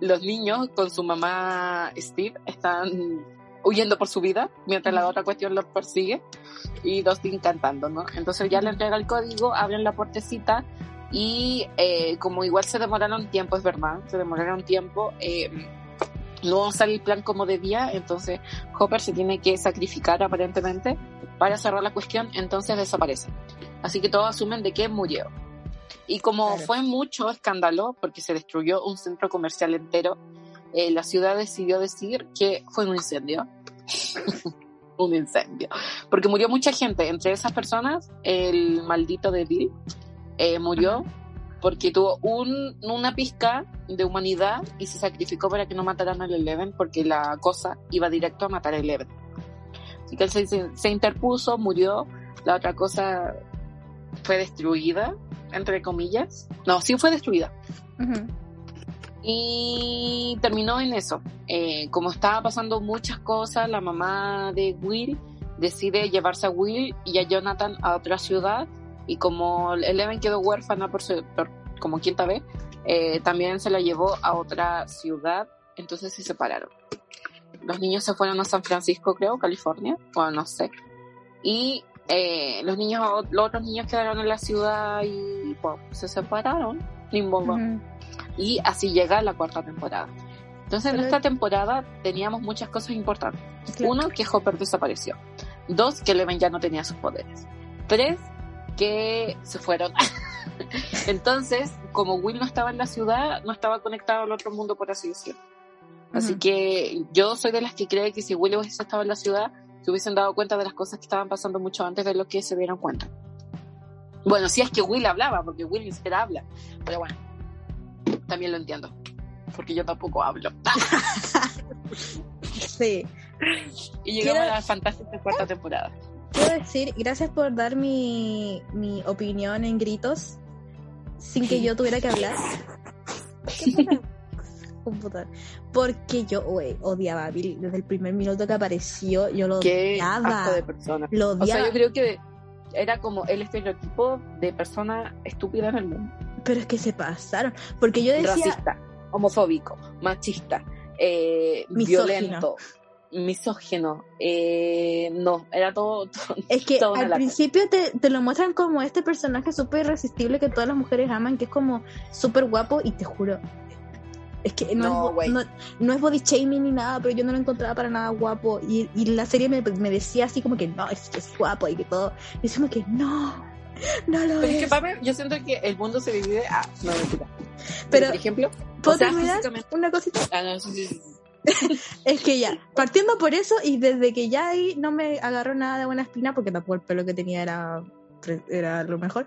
los niños con su mamá Steve están huyendo por su vida, mientras la otra cuestión los persigue, y Dustin cantando, ¿no? Entonces ya le entrega el código, abren la puertecita, y eh, como igual se demoraron tiempo, es verdad, se demoraron tiempo, eh, no sale el plan como debía, entonces Hopper se tiene que sacrificar aparentemente para cerrar la cuestión, entonces desaparece. Así que todos asumen de que murió. Y como Claro. fue mucho escándalo, porque se destruyó un centro comercial entero, eh, la ciudad decidió decir que fue un incendio. un incendio. Porque murió mucha gente. Entre esas personas, el maldito de Bill eh, murió porque tuvo un, una pizca de humanidad y se sacrificó para que no mataran al Eleven porque la cosa iba directo a matar a Eleven. Así que él se interpuso, murió, la otra cosa fue destruida, entre comillas. No, sí fue destruida. Y terminó en eso. Eh, como estaba pasando muchas cosas, la mamá de Will decide llevarse a Will y a Jonathan a otra ciudad. Y como Eleven quedó huérfana por, su- por- como quinta vez, eh, también se la llevó a otra ciudad. Entonces se separaron. Los niños se fueron a San Francisco, creo, California. Bueno, no sé. Y eh, los niños, los otros niños quedaron en la ciudad y bueno, se separaron. Ujú. Y así llega la cuarta temporada. Entonces, en esta temporada teníamos muchas cosas importantes. Claro. Uno, que Hopper desapareció. Dos, que Eleven ya no tenía sus poderes. Tres, que se fueron. Entonces, como Will no estaba en la ciudad, no estaba conectado al otro mundo, por así decirlo. Así que yo soy de las que cree que si Will hubiese estado en la ciudad, se hubiesen dado cuenta de las cosas que estaban pasando mucho antes de lo que se dieron cuenta. Bueno, si es que Will hablaba, porque Will ni siquiera habla. Pero bueno, también lo entiendo. Porque yo tampoco hablo. Sí. Y llegamos Quiero- a la fantástica cuarta temporada. Quiero decir, gracias por dar mi, mi opinión en gritos sin que yo tuviera que hablar. ¿Qué pasa? Computador. Porque yo güey, odiaba a Bill desde el primer minuto que apareció. Yo lo Qué odiaba. de persona. Lo O sea, odiaba. yo creo que era como el estereotipo de persona estúpida en el mundo. Pero es que se pasaron. Porque yo decía, Racista, homofóbico, machista, eh, Misógino. violento, misógeno. Eh, no, era todo. todo- es que al principio te, te lo muestran como este personaje súper irresistible que todas las mujeres aman, que es como súper guapo y te juro. Es que no, No, es, no, no es body shaming ni nada, pero yo no lo encontraba para nada guapo. Y, y la serie me, me decía así como que no, es es guapo y que todo. Y decimos que no, no lo Pero es es. que, Pame, yo siento que el mundo se divide a. No, mentira. Pero- por ejemplo, ¿Puedo o sea, terminar físicamente- una cosita? Ah, no, sí, sí, sí. Es que ya, partiendo por eso y desde que ya ahí no me agarró nada de buena espina, porque tampoco el pelo que tenía era, era lo mejor.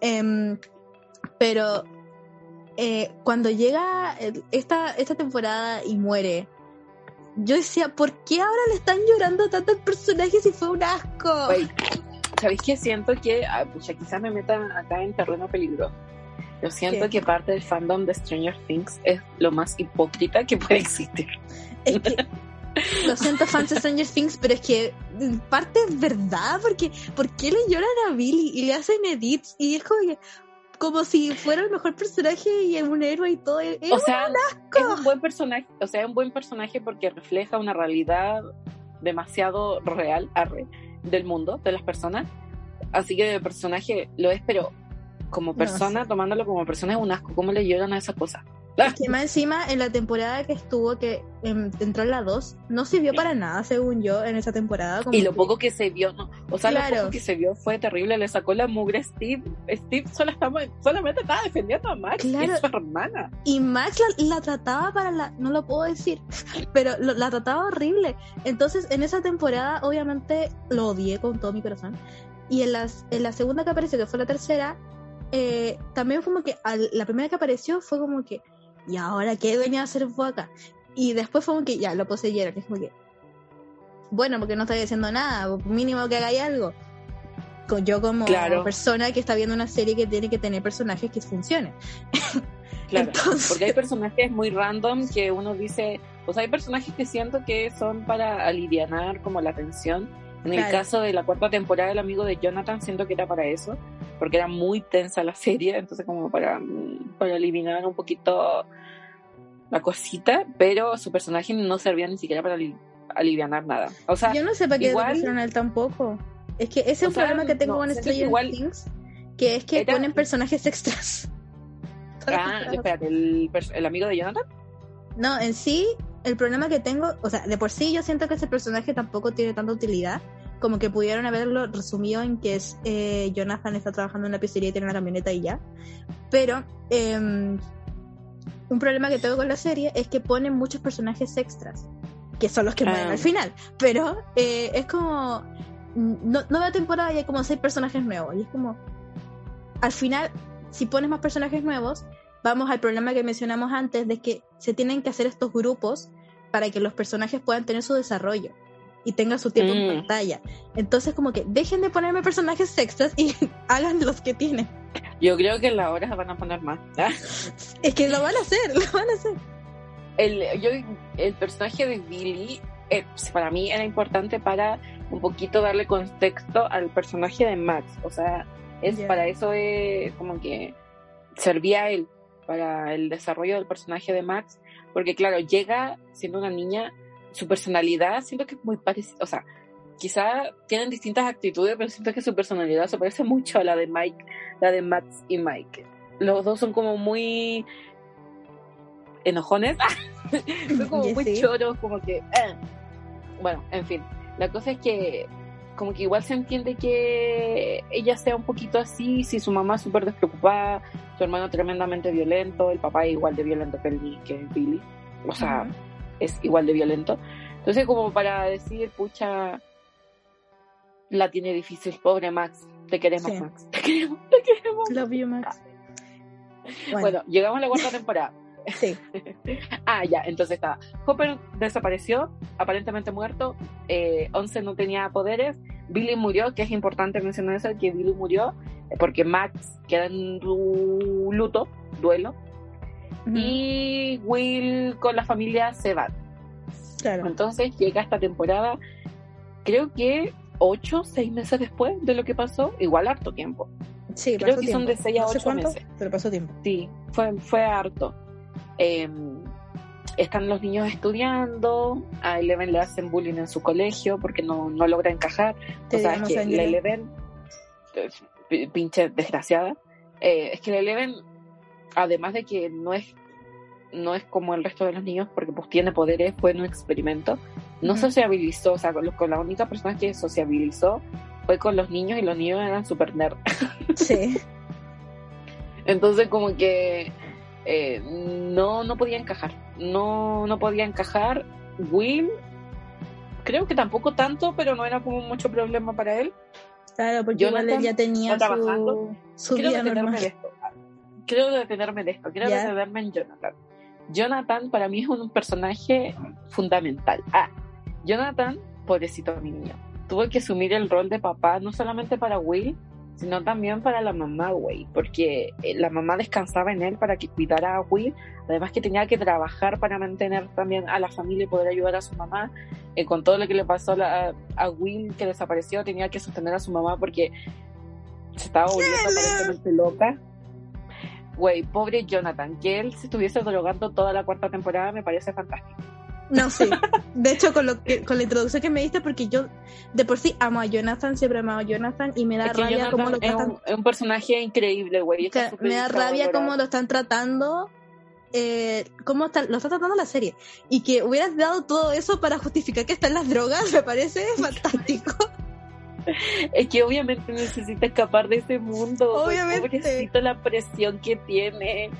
Em, pero eh, cuando llega esta, esta temporada y muere, yo decía, ¿por qué ahora le están llorando tanto al personaje si fue un asco? ¿sabéis qué? Siento que, ah, pucha, quizás me meta acá en terreno peligroso. Yo siento ¿Qué? que parte del fandom de Stranger Things es lo más hipócrita que puede existir. Es que, lo siento, fans de Stranger Things, pero es que en parte es verdad, porque ¿por qué le lloran a Billy y le hacen edits? Y es como que, como si fuera el mejor personaje y un héroe y todo. Es O sea, es un buen personaje, o sea, es un buen personaje porque refleja una realidad demasiado real arre, del mundo, de las personas. Así que el personaje lo es, pero como No persona, tomándolo como persona es un asco. ¿Cómo le lloran a esa cosa? Que más encima en la temporada que estuvo, que em, entró en la 2, no sirvió para nada, según yo, en esa temporada. como Y lo que- poco que se vio, no, o sea, Claro. lo poco que se vio fue terrible, le sacó la mugre a Steve. Steve solo estaba, solamente estaba defendiendo a Max, Claro. que es su hermana. Y Max la, la trataba para la. No lo puedo decir, pero lo- la trataba horrible. Entonces, en esa temporada, obviamente, lo odié con todo mi corazón. Y en, las, en la segunda que apareció, que fue la tercera, eh, también fue como que. al- la primera que apareció fue como que. ¿Y ahora qué venía a hacer vos acá? Y después fue como que ya lo poseyeron. Es como que. Bueno, porque no estáis haciendo nada, mínimo que hagáis algo. Yo, como Claro. persona que está viendo una serie que tiene que tener personajes que funcionen. Claro, Entonces- porque hay personajes muy random que uno dice, o sea, hay personajes que siento que son para alivianar como la tensión. En el caso de la cuarta temporada del amigo de Jonathan, siento que era para eso, porque era muy tensa la serie, entonces como para, para eliminar un poquito la cosita, pero su personaje no servía ni siquiera para ali- alivianar nada. O sea, Yo no sé para qué igual- pusieron a él tampoco. Es que ese es un sea, problema que tengo no, con Stranger igual- Things, que es que Era- ponen personajes extras. Ah, espérate, el amigo de Jonathan. No, en sí, el problema que tengo, o sea, de por sí yo siento que ese personaje tampoco tiene tanta utilidad, como que pudieron haberlo resumido en que es eh, Jonathan está trabajando en una pizzería y tiene una camioneta y ya. Pero em, un problema que tengo con la serie es que ponen muchos personajes extras, que son los que mueren Ah. al final. Pero eh, es como, no, nueva temporada y hay como seis personajes nuevos. Y es como, al final, si pones más personajes nuevos, vamos al problema que mencionamos antes de que se tienen que hacer estos grupos para que los personajes puedan tener su desarrollo y tengan su tiempo en Mm. pantalla. Entonces, como que dejen de ponerme personajes extras y hagan los que tienen. Yo creo que en la hora van a poner más. Ah. Es que lo van a hacer, lo van a hacer. el, yo, el personaje de Billy eh, para mí era importante para un poquito darle contexto al personaje de Max. O sea, es para eso es como que servía a él, para el desarrollo del personaje de Max. Porque claro, llega siendo una niña, su personalidad siento que es muy parecida, o sea, quizá tienen distintas actitudes, pero siento que su personalidad se parece mucho a la de Mike, la de Max y Mike. Los dos son como muy enojones, son como muy sí. choros, como que... eh. Bueno, en fin, la cosa es que como que igual se entiende que ella sea un poquito así, si su mamá es súper despreocupada, su hermano tremendamente violento, el papá igual de violento que, el, que Billy, o sea, es igual de violento. Entonces, como para decir, pucha, la tiene difícil, pobre Max, te queremos, Max, te queremos, te queremos. Love you, Max. Bueno, llegamos a la cuarta temporada. Sí. ah, ya, entonces está. Hopper desapareció, aparentemente muerto. Eh, Once no tenía poderes. Billy murió, que es importante mencionar eso, que Billy murió eh, porque Max queda en luto, duelo. Y Will con la familia se va. Claro. Entonces llega esta temporada, creo que ocho, seis meses después de lo que pasó, igual harto tiempo. Sí, creo que son de seis a ocho meses. Pero pasó tiempo. Sí, fue, fue harto. Em, están los niños estudiando, a Eleven le hacen bullying en su colegio porque no, no logra encajar. o sea, es que la Eleven, pinche desgraciada, eh, es que la Eleven, además de que no es no es como el resto de los niños porque pues tiene poderes, fue un experimento, no sociabilizó, o sea, con, con, la única persona que sociabilizó fue con los niños y los niños eran super nerd. Sí. Entonces como que eh, no, no podía encajar. No, no podía encajar. Will, creo que tampoco tanto, pero no era como mucho problema para él. Claro, porque Jonathan igual ya tenía trabajando. su, vida detenerme de esto. Quiero detenerme de esto. Quiero detenerme en Jonathan. Jonathan para mí es un personaje fundamental. Ah, Jonathan, pobrecito mi niño, tuvo que asumir el rol de papá no solamente para Will, sino también para la mamá, güey, porque eh, la mamá descansaba en él para que cuidara a Will, además que tenía que trabajar para mantener también a la familia y poder ayudar a su mamá, eh, con todo lo que le pasó a, a, Will que desapareció, tenía que sostener a su mamá porque se estaba volviendo aparentemente loca. Güey, pobre Jonathan, que él se estuviese drogando toda la cuarta temporada me parece fantástico. No, sí. De hecho, con, lo que, con la introducción que me diste, porque yo de por sí amo a Jonathan, siempre amo a Jonathan y me da rabia cómo lo tratan. Es un, personaje increíble, güey. Me da rabia cómo lo están tratando, eh, cómo está, lo está tratando la serie. Y que hubieras dado todo eso para justificar que están las drogas, me parece fantástico. Es que obviamente necesita escapar de ese mundo. Obviamente. Necesita la presión que tiene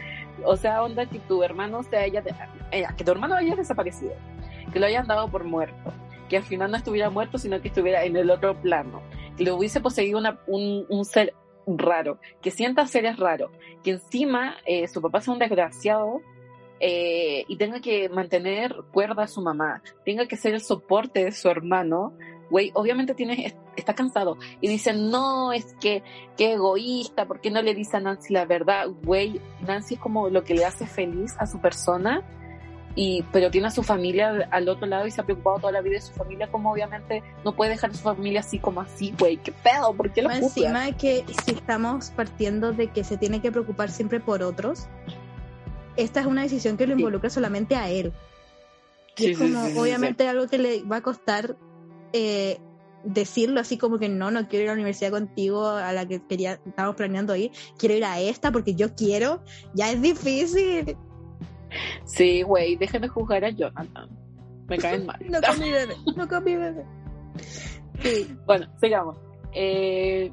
o sea, onda que tu hermano se haya, eh, que tu hermano haya desaparecido, que lo hayan dado por muerto, que al final no estuviera muerto, sino que estuviera en el otro plano, que le hubiese poseído una, un, ser raro, que sienta seres raros, que encima eh, su papá sea un desgraciado eh, y tenga que mantener cuerda a su mamá, tenga que ser el soporte de su hermano, güey, obviamente tiene, está cansado. Y dice, no, es que, qué egoísta, ¿por qué no le dice a Nancy la verdad? Güey, Nancy es como lo que le hace feliz a su persona, y, pero tiene a su familia al otro lado y se ha preocupado toda la vida de su familia, como obviamente no puede dejar a su familia así como así, güey, qué pedo, ¿por qué lo Encima de que si estamos partiendo de que se tiene que preocupar siempre por otros, esta es una decisión que lo involucra solamente a él. Y es como, obviamente, algo que le va a costar eh, decirlo así como que no, no quiero ir a la universidad contigo a la que quería, estábamos planeando ir, quiero ir a esta porque yo quiero, ya es difícil. Sí, güey, dejen de juzgar a Jonathan. Me caen mal. no con mi bebé, no con mi bebé. Bueno, sigamos. Eh,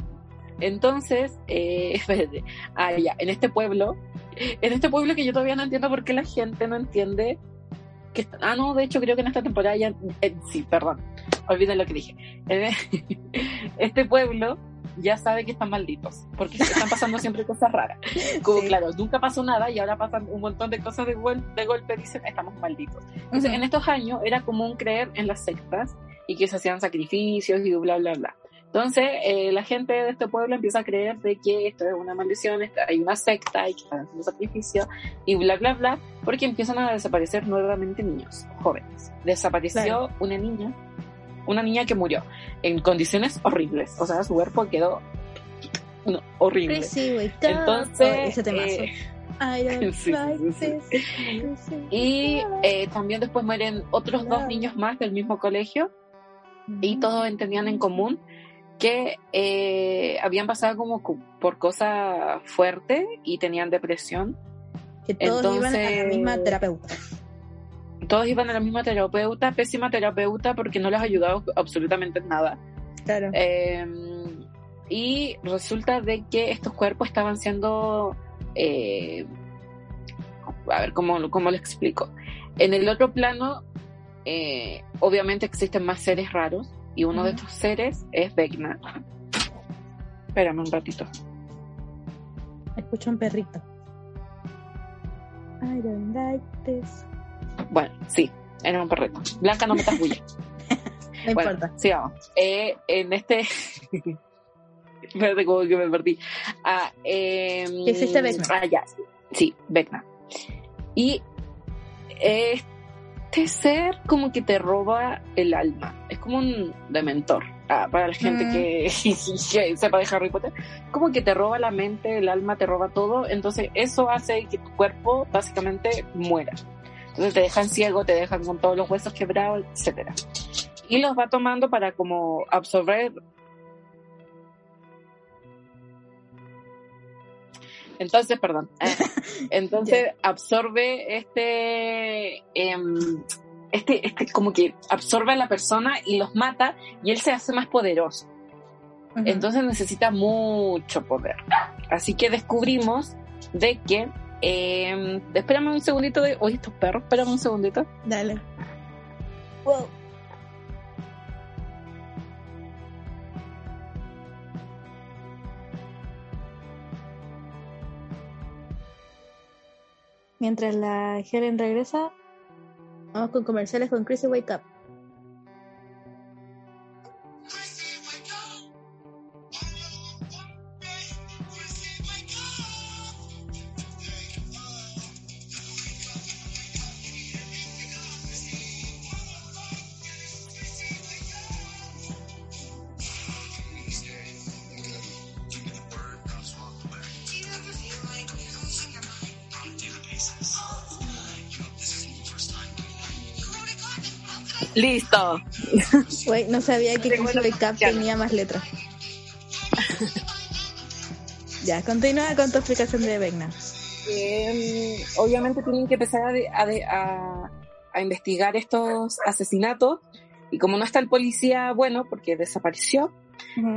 entonces, eh, ah, ya, en este pueblo, en este pueblo que yo todavía no entiendo por qué la gente no entiende que, ah, no, de hecho creo que en esta temporada ya, eh, sí, perdón, olviden lo que dije. Este pueblo ya sabe que están malditos, porque están pasando siempre cosas raras. Como, claro, nunca pasó nada y ahora pasan un montón de cosas de, de golpe, dicen, estamos malditos. Entonces, en estos años era común creer en las sectas y que se hacían sacrificios y bla, bla, bla. Entonces, eh, la gente de este pueblo empieza a creer de que esto es una maldición, hay una secta y que están haciendo sacrificio y bla, bla, bla, porque empiezan a desaparecer nuevamente niños, jóvenes. Desapareció una niña, una niña que murió en condiciones horribles, o sea, su cuerpo quedó horrible. Entonces, y eh, también después mueren otros dos niños más del mismo colegio y todos entendían en común que eh, habían pasado como por cosas fuertes y tenían depresión. Que todos iban a la misma terapeuta. Todos iban a la misma terapeuta, pésima terapeuta porque no les ha ayudado absolutamente nada. Claro. Eh, y resulta de que estos cuerpos estaban siendo, eh, a ver, ¿cómo, ¿cómo lo explico? En el otro plano, eh, obviamente existen más seres raros y uno de estos seres es Vecna. Espérame un ratito. Escucho un perrito. I don't like this. Bueno, sí, era un perrito. Blanca, no metas bulla. No Bueno, importa. sigamos. Eh, en este. Espérate, como que me perdí. Ah, eh, ¿Qué hiciste, Vecna? Ah, ya. Sí, Vecna. Y este ser como que te roba el alma. Es como un dementor. Ah, para la gente Mm. que, que sepa de Harry Potter. Como que te roba la mente, el alma, te roba todo. Entonces, eso hace que tu cuerpo básicamente muera. Entonces te dejan ciego, te dejan con todos los huesos quebrados, etcétera. Y los va tomando para como absorber. Entonces, perdón. eh, entonces absorbe este, em, este, este, como que absorbe a la persona y los mata y él se hace más poderoso. Entonces necesita mucho poder. Así que descubrimos de que, eh, espérame un segundito de, oye, estos perros, espérame un segundito. Dale. Wow. Mientras la Helen regresa, vamos con comerciales con Chrissy Wake Up. Listo. No sabía que Up comercial. tenía más letras. ya, continúa con tu explicación de Vecna. Eh, obviamente tienen que empezar a, de- a de- a- a investigar estos asesinatos y como no está el policía bueno porque desapareció,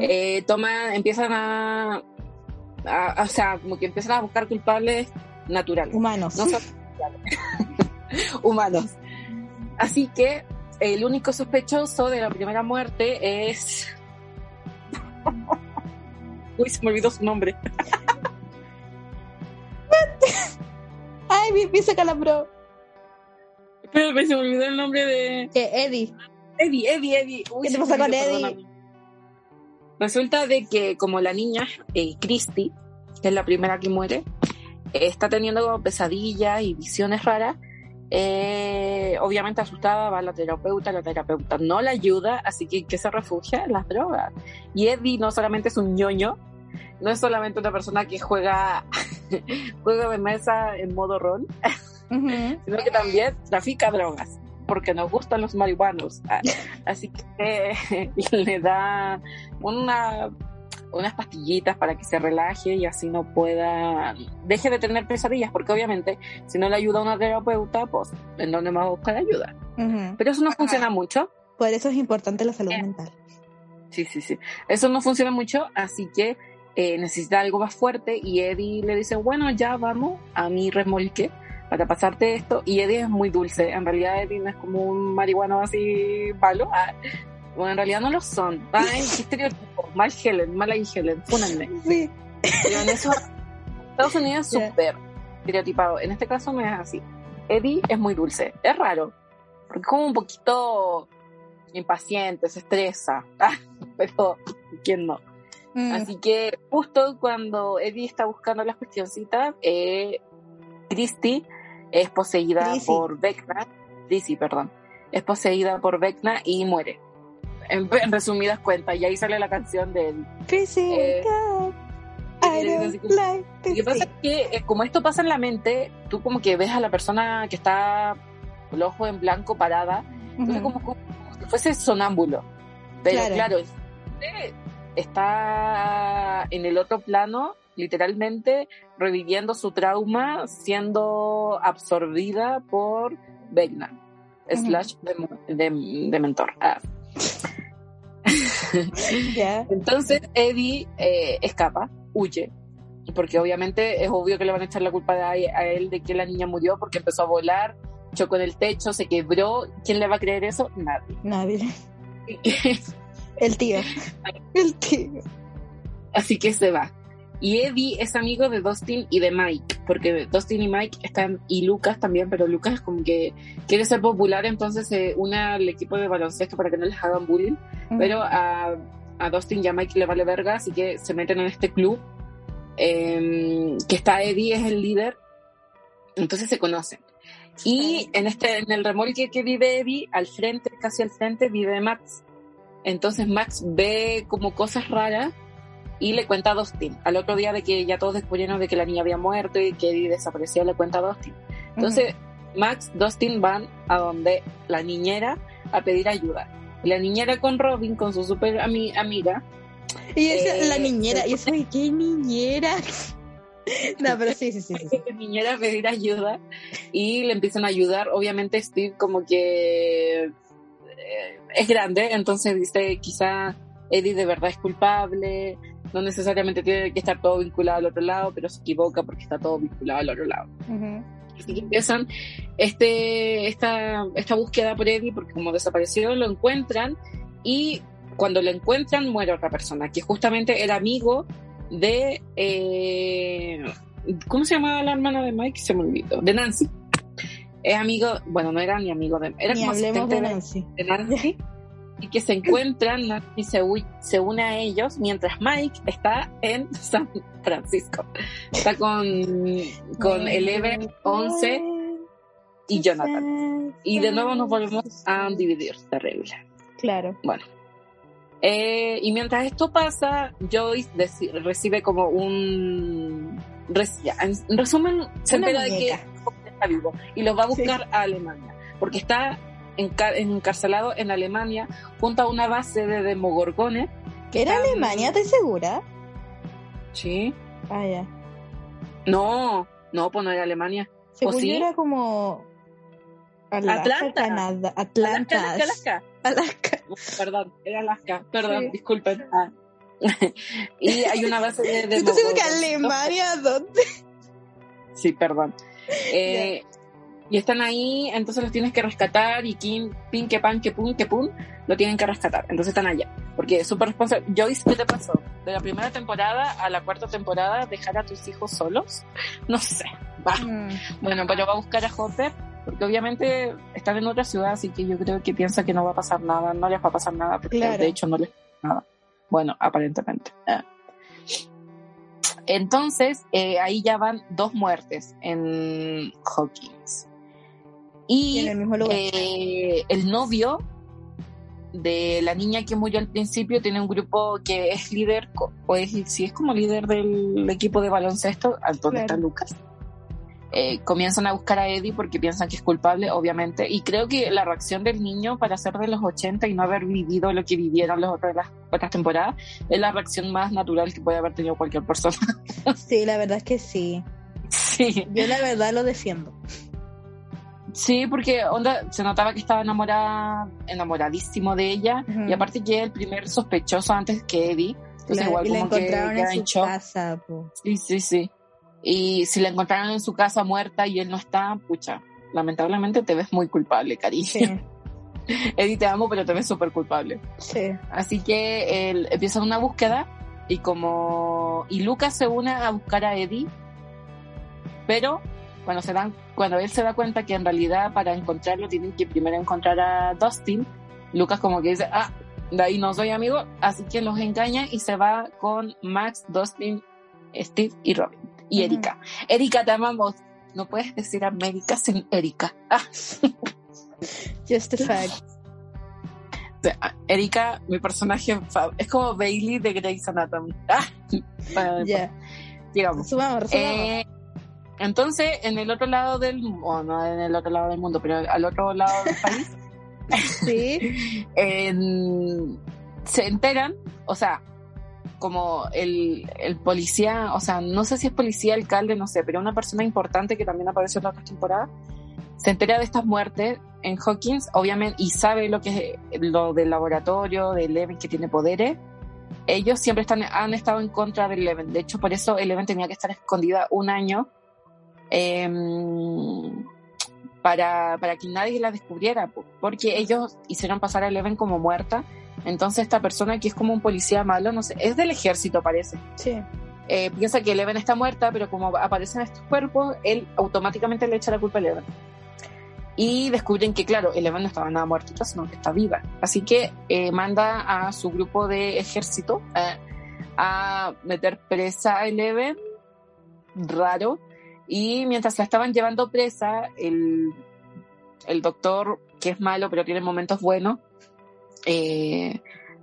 eh, toma, empiezan a- o sea, como que empiezan a buscar culpables naturales. Humanos. no son humanos. Así que el único sospechoso de la primera muerte es. Uy, se me olvidó su nombre. Ay, mi piso calambró. Espérame, se me olvidó el nombre de. Que Eddie. Eddie, Eddie, Eddie. Uy, ¿Qué te pasa con Eddie? perdóname. Resulta de que como la niña, eh, Christy, que es la primera que muere, eh, está teniendo como pesadillas y visiones raras. Eh, obviamente asustada va a la terapeuta, la terapeuta no la ayuda, así que que se refugia en las drogas. Y Eddie no solamente es un ñoño, no es solamente una persona que juega juega de mesa en modo rol, Ujú. sino que también trafica drogas, porque nos gustan los marihuanos. Ah, Así que le da una, unas pastillitas para que se relaje y así no pueda, deje de tener pesadillas, porque obviamente si no le ayuda a una terapeuta, pues ¿en dónde más buscar ayuda? Ujú. Pero eso no funciona mucho. Por eso es importante la salud Eh. mental. Sí, sí, sí. Eso no funciona mucho, así que eh, necesita algo más fuerte y Eddie le dice, bueno, ya vamos a mi remolque para pasarte esto. Y Eddie es muy dulce. En realidad Eddie no es como un marihuano así malo. Bueno, en realidad no lo son. Ay, qué estereotipo. Mal Helen, mala Helen, fúnenme. Sí. Pero en eso, Estados Unidos es súper estereotipado. En este caso no es así. Eddie es muy dulce. Es raro. Porque es como un poquito impaciente, se estresa. Ah, pero, ¿quién no? Mm. Así que justo cuando Eddie está buscando las cuestioncitas, eh, Christy es poseída por Vecna. Chrissy, perdón. Es poseída por Vecna y muere. En, en resumidas cuentas, y ahí sale la canción de Eddie. Chrissy, Eh, Lo que pasa es que eh, como esto pasa en la mente, tú como que ves a la persona que está con el ojo en blanco parada, entonces Ujú. como, como si fuese sonámbulo. Pero Claro. claro, está en el otro plano, literalmente reviviendo su trauma, siendo absorbida por Vecna, Ujú. slash de, de, de mentor. Ah. Entonces Eddie eh, escapa, huye, porque obviamente es obvio que le van a echar la culpa a, a él de que la niña murió porque empezó a volar, chocó en el techo, se quebró. ¿Quién le va a creer eso? Nadie. Nadie. El tío. El tío. Así que se va. Y Eddie es amigo de Dustin y de Mike, porque Dustin y Mike están, y Lucas también, pero Lucas como que quiere ser popular, entonces se une al equipo de baloncesto para que no les hagan bullying, pero a, a Dustin y a Mike le vale verga, así que se meten en este club, eh, que está Eddie, es el líder, entonces se conocen. Y en este, en el remolque que vive Eddie, al frente, casi al frente, vive Max. Entonces Max ve como cosas raras y le cuenta a Dustin. Al otro día de que ya todos descubrieron de que la niña había muerto y que Eddie desapareció, le cuenta a Dustin. Entonces Max, Dustin van a donde la niñera a pedir ayuda. Y la niñera con Robin, con su super ami- amiga, Y esa, Eh, la niñera, y eso, ¿y ¿qué niñera? No, pero sí, sí, sí. niñera a pedir ayuda y le empiezan a ayudar. Obviamente Steve como que eh, es grande, entonces dice quizá Eddie de verdad es culpable, no necesariamente tiene que estar todo vinculado al otro lado, pero se equivoca porque está todo vinculado al otro lado. Así que empiezan este, esta, esta búsqueda por Eddie, porque como desapareció, lo encuentran y cuando lo encuentran muere otra persona, que justamente era amigo de... eh, ¿Cómo se llamaba la hermana de Mike? Se me olvidó. De Nancy. Es amigo, bueno, no era ni amigo de... Era Ni como hablemos de, Nancy. de Nancy. Y que se encuentran, Nancy se, se une a ellos, mientras Mike está en San Francisco. Está con, con Eleven, 11 y Jonathan. Y de nuevo nos volvemos a dividir, terrible. Claro. Bueno. Eh, y mientras esto pasa, Joyce recibe como un... en en resumen, se Una entera de que está vivo y lo va a Sí. buscar a Alemania, porque está enca- encarcelado en Alemania junto a una base de demogorgones. ¿Que era Están- Alemania? ¿Estás segura? Sí. Ah, ya. No, no, pues no era Alemania. Según sí? yo era como... Alaska, Atlanta. Canadá. Atlanta. Alaska, Alaska. Alaska. Perdón, era Alaska. Perdón, Sí. disculpen. Ah. y hay una base de, de estoy segura que. Alemania, ¿dónde? Sí, perdón. Eh, y están ahí, entonces los tienes que rescatar y Kim, pin, que pan, que pum, que pum, lo tienen que rescatar. Entonces están allá. Porque es súper responsable. Joyce, ¿qué te pasó? De la primera temporada a la cuarta temporada, dejar a tus hijos solos. No sé. Va. Mm, Bueno, pero va a buscar a Hopper, porque obviamente están en otra ciudad, así que yo creo que piensa que no va a pasar nada, no les va a pasar nada, porque Claro. de hecho no les pasa nada. Bueno, aparentemente. Ah. Entonces, eh, ahí ya van dos muertes en Hawkins. Y Y en el mismo lugar. eh, el novio de la niña que murió al principio tiene un grupo que es líder, o es, si es como líder del equipo de baloncesto, al donde Claro. está Lucas. Eh, comienzan a buscar a Eddie porque piensan que es culpable, obviamente, y creo que la reacción del niño para ser de los 80 y no haber vivido lo que vivieron las otras, las otras temporadas es la reacción más natural que puede haber tenido cualquier persona. Sí, la verdad es que sí. sí. Yo la verdad lo defiendo. Sí, porque onda se notaba que estaba enamorada, enamoradísimo de ella, y aparte que es el primer sospechoso antes que Eddie. Entonces La- igual y la como que encontraron queda en en su shock. casa. po. Sí, sí, sí. Y si la encontraron en su casa muerta y él no está, pucha, lamentablemente te ves muy culpable, cariño. Sí, Eddie, te amo, pero te ves súper culpable. sí. Así que él empieza una búsqueda y como y Lucas se une a buscar a Eddie, pero cuando se dan cuando él se da cuenta que en realidad para encontrarlo tienen que primero encontrar a Dustin, Lucas como que dice, "Ah, de ahí no soy amigo", así que los engaña y se va con Max, Dustin, Steve y Robin y. Erika. Erika, te amamos. No puedes decir América sin Erika. Ah, Just a fact. Erika, mi personaje es como Bailey de Grey's Anatomy. Ah, bueno, Ya. digamos. Resumamos, resumamos. Eh, entonces, en el otro lado del o no en el otro lado del mundo, pero al otro lado del país, Sí. en- se enteran, o sea, como el, el policía, o sea, no sé si es policía, alcalde, no sé, pero una persona importante que también apareció en la otra temporada, se entera de estas muertes en Hawkins, obviamente, y sabe lo que es lo del laboratorio, de Eleven que tiene poderes, ellos siempre están, han estado en contra de Eleven. De hecho, por eso Eleven tenía que estar escondida un año em, para, para que nadie la descubriera, porque ellos hicieron pasar a Eleven como muerta. Entonces esta persona que es como un policía malo, no sé, es del ejército parece. Sí. Eh, piensa que Eleven está muerta, pero como aparecen estos cuerpos, él automáticamente le echa la culpa a Eleven. Y descubren que, claro, Eleven no estaba nada muerta, sino que está viva. Así que eh, manda a su grupo de ejército eh, a meter presa a Eleven, raro. Y mientras la estaban llevando presa, el, el doctor, que es malo, pero tiene momentos buenos,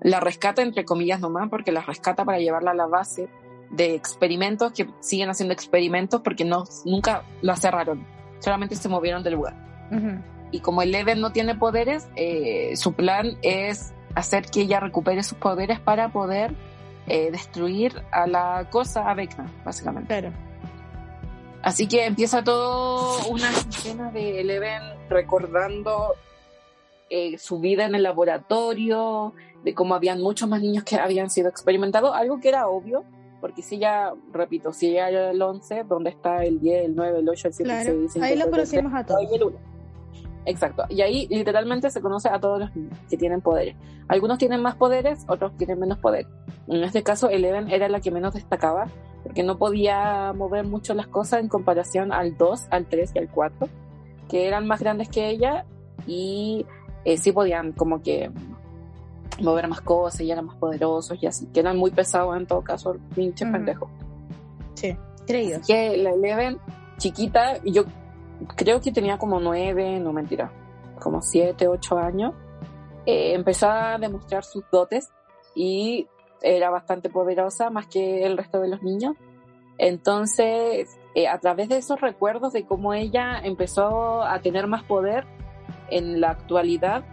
la rescata, entre comillas nomás, porque la rescata para llevarla a la base de experimentos que siguen haciendo experimentos porque no, nunca la cerraron, solamente se movieron del lugar. Y como Eleven no tiene poderes, eh, su plan es hacer que ella recupere sus poderes para poder eh, destruir a la cosa, a Vecna, básicamente. Así que empieza todo una escena de Eleven recordando eh, su vida en el laboratorio, de cómo habían muchos más niños que habían sido experimentados, algo que era obvio, porque si ya, repito, si ella era el 11, ¿dónde está el 10, el 9, el 8, el 7, claro, el 6, Ahí lo conocimos a todos. Exacto. Y ahí literalmente se conoce a todos los que tienen poderes. Algunos tienen más poderes, otros tienen menos poder. En este caso, Eleven era la que menos destacaba, porque no podía mover mucho las cosas en comparación al 2, al 3 y al 4, que eran más grandes que ella y eh, sí podían como que mover más cosas y eran más poderosos y así, que eran muy pesados en todo caso, pinche pendejo. Sí. Que la Eleven, chiquita, yo creo que tenía como nueve, no mentira, como siete, ocho años, eh, empezó a demostrar sus dotes y era bastante poderosa más que el resto de los niños. Entonces, eh, a través de esos recuerdos de cómo ella empezó a tener más poder en la actualidad,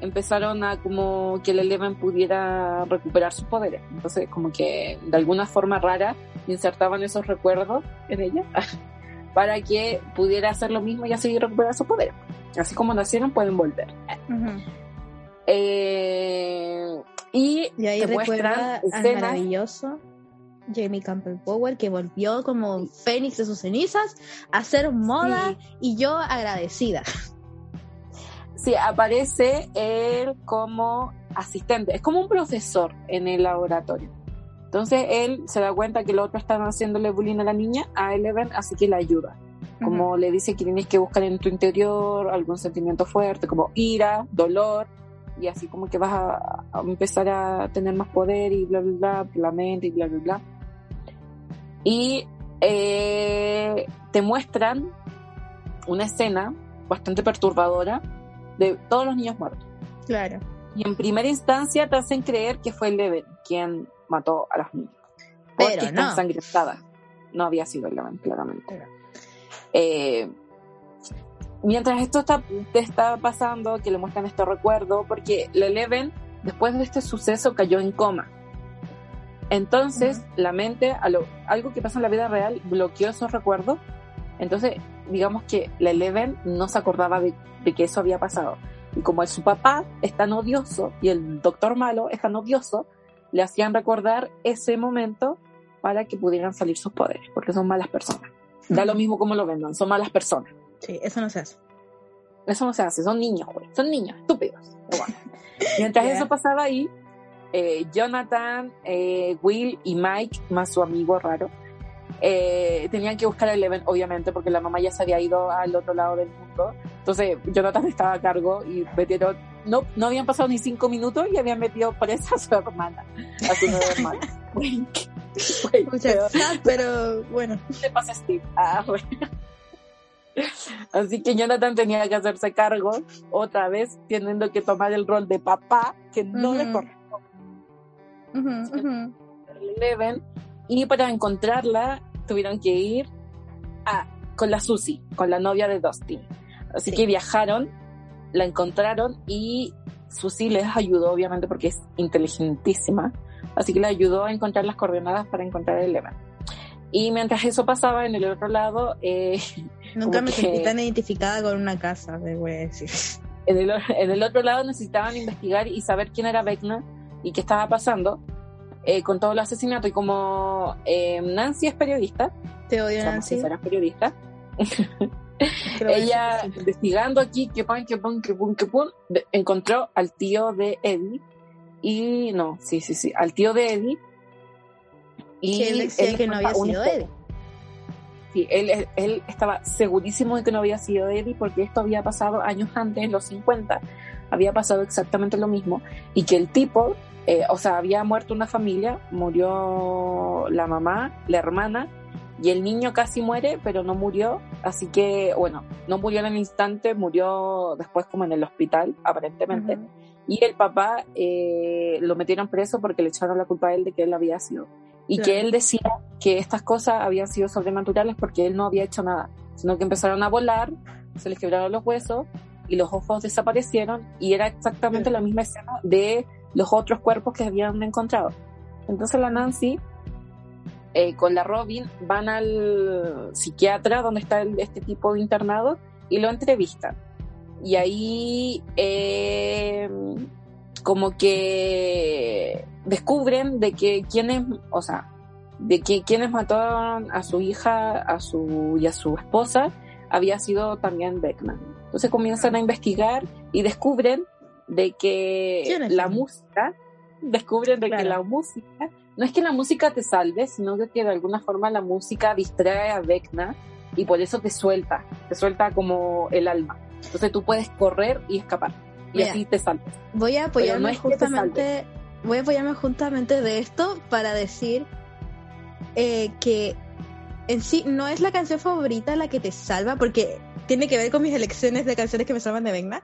empezaron a como que el Eleven pudiera recuperar sus poderes. Entonces, como que de alguna forma rara insertaban esos recuerdos en ella para que pudiera hacer lo mismo y así recuperar sus poderes. Así como nacieron, pueden volver. eh, y, y, ahí recuerda al maravilloso Jamie Campbell Power que volvió como Fénix de sus cenizas a hacer moda y yo agradecida. Sí, aparece él como asistente, es como un profesor en el laboratorio. Entonces él se da cuenta que el otro está haciéndole bullying a la niña, a Eleven, así que la ayuda. Como le dice que tienes que buscar en tu interior algún sentimiento fuerte, como ira, dolor, y así como que vas a, empezar a tener más poder y bla, bla, bla, la mente y bla, bla, bla. Y eh, te muestran una escena bastante perturbadora de todos los niños muertos. Claro. Y en primera instancia te hacen creer que fue Eleven quien mató a los niños. Porque Pero está no. ensangrentada. No había sido Eleven, claramente. Eh, mientras esto está, te está pasando, que le muestran este recuerdo, porque la Eleven, después de este suceso, cayó en coma. Entonces, la mente, a lo- algo que pasa en la vida real, bloqueó esos recuerdos. Entonces, digamos que la Eleven no se acordaba de, de que eso había pasado. Y como su papá es tan odioso y el doctor malo es tan odioso, le hacían recordar ese momento para que pudieran salir sus poderes, porque son malas personas. Da lo mismo como lo vendan, son malas personas. Sí, eso no se hace. Eso no se hace, son niños, güey. Son niños, estúpidos. Bueno. Mientras eso pasaba ahí, eh, Jonathan, eh, Will y Mike, más su amigo raro, eh, tenían que buscar a Eleven, obviamente, porque la mamá ya se había ido al otro lado del mundo. Entonces, Jonathan estaba a cargo y metieron. No, no habían pasado ni cinco minutos y habían metido presa a su hermana, a su nueva hermana. O sea, pero- bueno. ¿Qué pasa, Steve? Ah, bueno. Así que Jonathan tenía que hacerse cargo otra vez, teniendo que tomar el rol de papá, que no le Ujú. corresponde Ujú, ujú. a Eleven. Y para encontrarla, tuvieron que ir a, con la Susie, con la novia de Dustin. Así Sí. que viajaron, la encontraron y Susie les ayudó, obviamente, porque es inteligentísima. Así que le ayudó a encontrar las coordenadas para encontrar a Eleven. Y mientras eso pasaba en el otro lado, eh, Nunca me sentí tan identificada con una casa, a decir. en el, en el otro lado necesitaban investigar y saber quién era Vecna y qué estaba pasando eh, con todos los asesinatos. Y como eh, Nancy es periodista, te odio, o sea, Nancy. será periodista, que ella sí. investigando aquí, que pon, que pon, que pon, que de- encontró al tío de Eddie y no, sí, sí, sí, al tío de Eddie. Y Que él decía él que no había sido historia. Eddie. Sí, él, él estaba segurísimo de que no había sido Eddie porque esto había pasado años antes, en los 50, había pasado exactamente lo mismo y que el tipo, eh, o sea, había muerto una familia, murió la mamá, la hermana y el niño casi muere, pero no murió, así que, bueno, no murió en el instante, murió después como en el hospital, aparentemente. Y el papá eh, lo metieron preso porque le echaron la culpa a él de que él había sido. Y Claro. que él decía que estas cosas habían sido sobrenaturales porque él no había hecho nada, sino que empezaron a volar, se les quebraron los huesos y los ojos desaparecieron y era exactamente la misma escena de los otros cuerpos que habían encontrado. Entonces la Nancy eh, con la Robin van al psiquiatra donde está este tipo de internado y lo entrevistan. Y ahí eh, como que descubren de que quienes, o sea, de que quienes mataron a su hija a su, y a su esposa había sido también Beckman. Entonces comienzan a investigar y descubren de que ¿Quién es la música, descubren de que la música, no es que la música te salve, sino que, que de alguna forma la música distrae a Vecna y por eso te suelta, te suelta como el alma. Entonces tú puedes correr y escapar y Mira. así te salves. Voy a apoyarme no es justamente, voy a apoyarme justamente de esto para decir eh, que en sí no es la canción favorita la que te salva, porque tiene que ver con mis elecciones de canciones que me salvan de Vegna,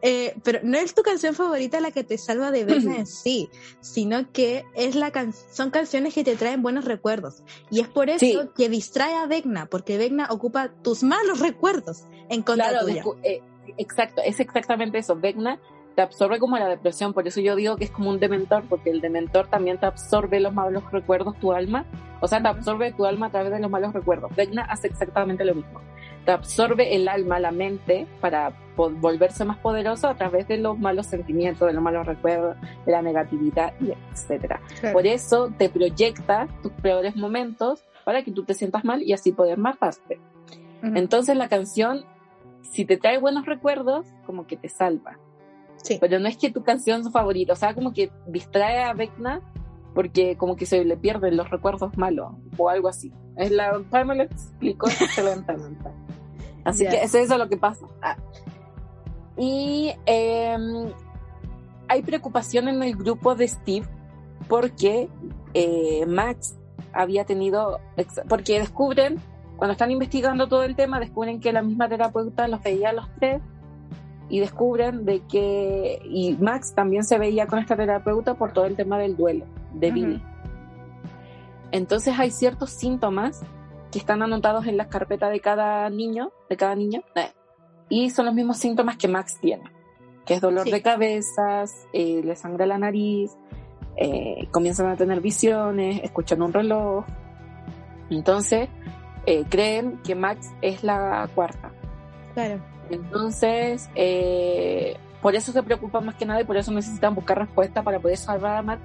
eh, pero no es tu canción favorita la que te salva de Vegna en sí, sino que es la can son canciones que te traen buenos recuerdos. Y es por eso Sí. que distrae a Vegna, porque Vegna ocupa tus malos recuerdos en contra Claro, tuya. eh, exacto, es exactamente eso. Vecna te absorbe como la depresión, por eso yo digo que es como un dementor, porque el dementor también te absorbe los malos recuerdos, tu alma, o sea, te absorbe tu alma a través de los malos recuerdos. Vecna hace exactamente lo mismo. Te absorbe el alma, la mente, para volverse más poderoso a través de los malos sentimientos, de los malos recuerdos, de la negatividad, etcétera. Claro. Por eso te proyecta tus peores momentos para que tú te sientas mal y así poder matarte. Ujú. Entonces la canción, si te trae buenos recuerdos, como que te salva. Sí. Pero no es que tu canción favorita, o sea, como que distrae a Vecna porque como que se le pierden los recuerdos malos o algo así. Es la me lo explicó excelentemente. Así que es eso lo que pasa. Ah. Y eh, hay preocupación en el grupo de Steve porque eh, Max había tenido, porque descubren, cuando están investigando todo el tema, descubren que la misma terapeuta los veía a los tres y descubren de que, y Max también se veía con esta terapeuta por todo el tema del duelo de. Billy. Entonces hay ciertos síntomas que están anotados en la carpeta de cada niño, de cada niño, eh, y son los mismos síntomas que Max tiene, que es dolor Sí. de cabezas, eh, le sangra la nariz, eh, comienzan a tener visiones, escuchan un reloj. Entonces, eh, creen que Max es la cuarta. Claro. Entonces, eh, por eso se preocupan más que nada y por eso necesitan buscar respuesta para poder salvar a Max,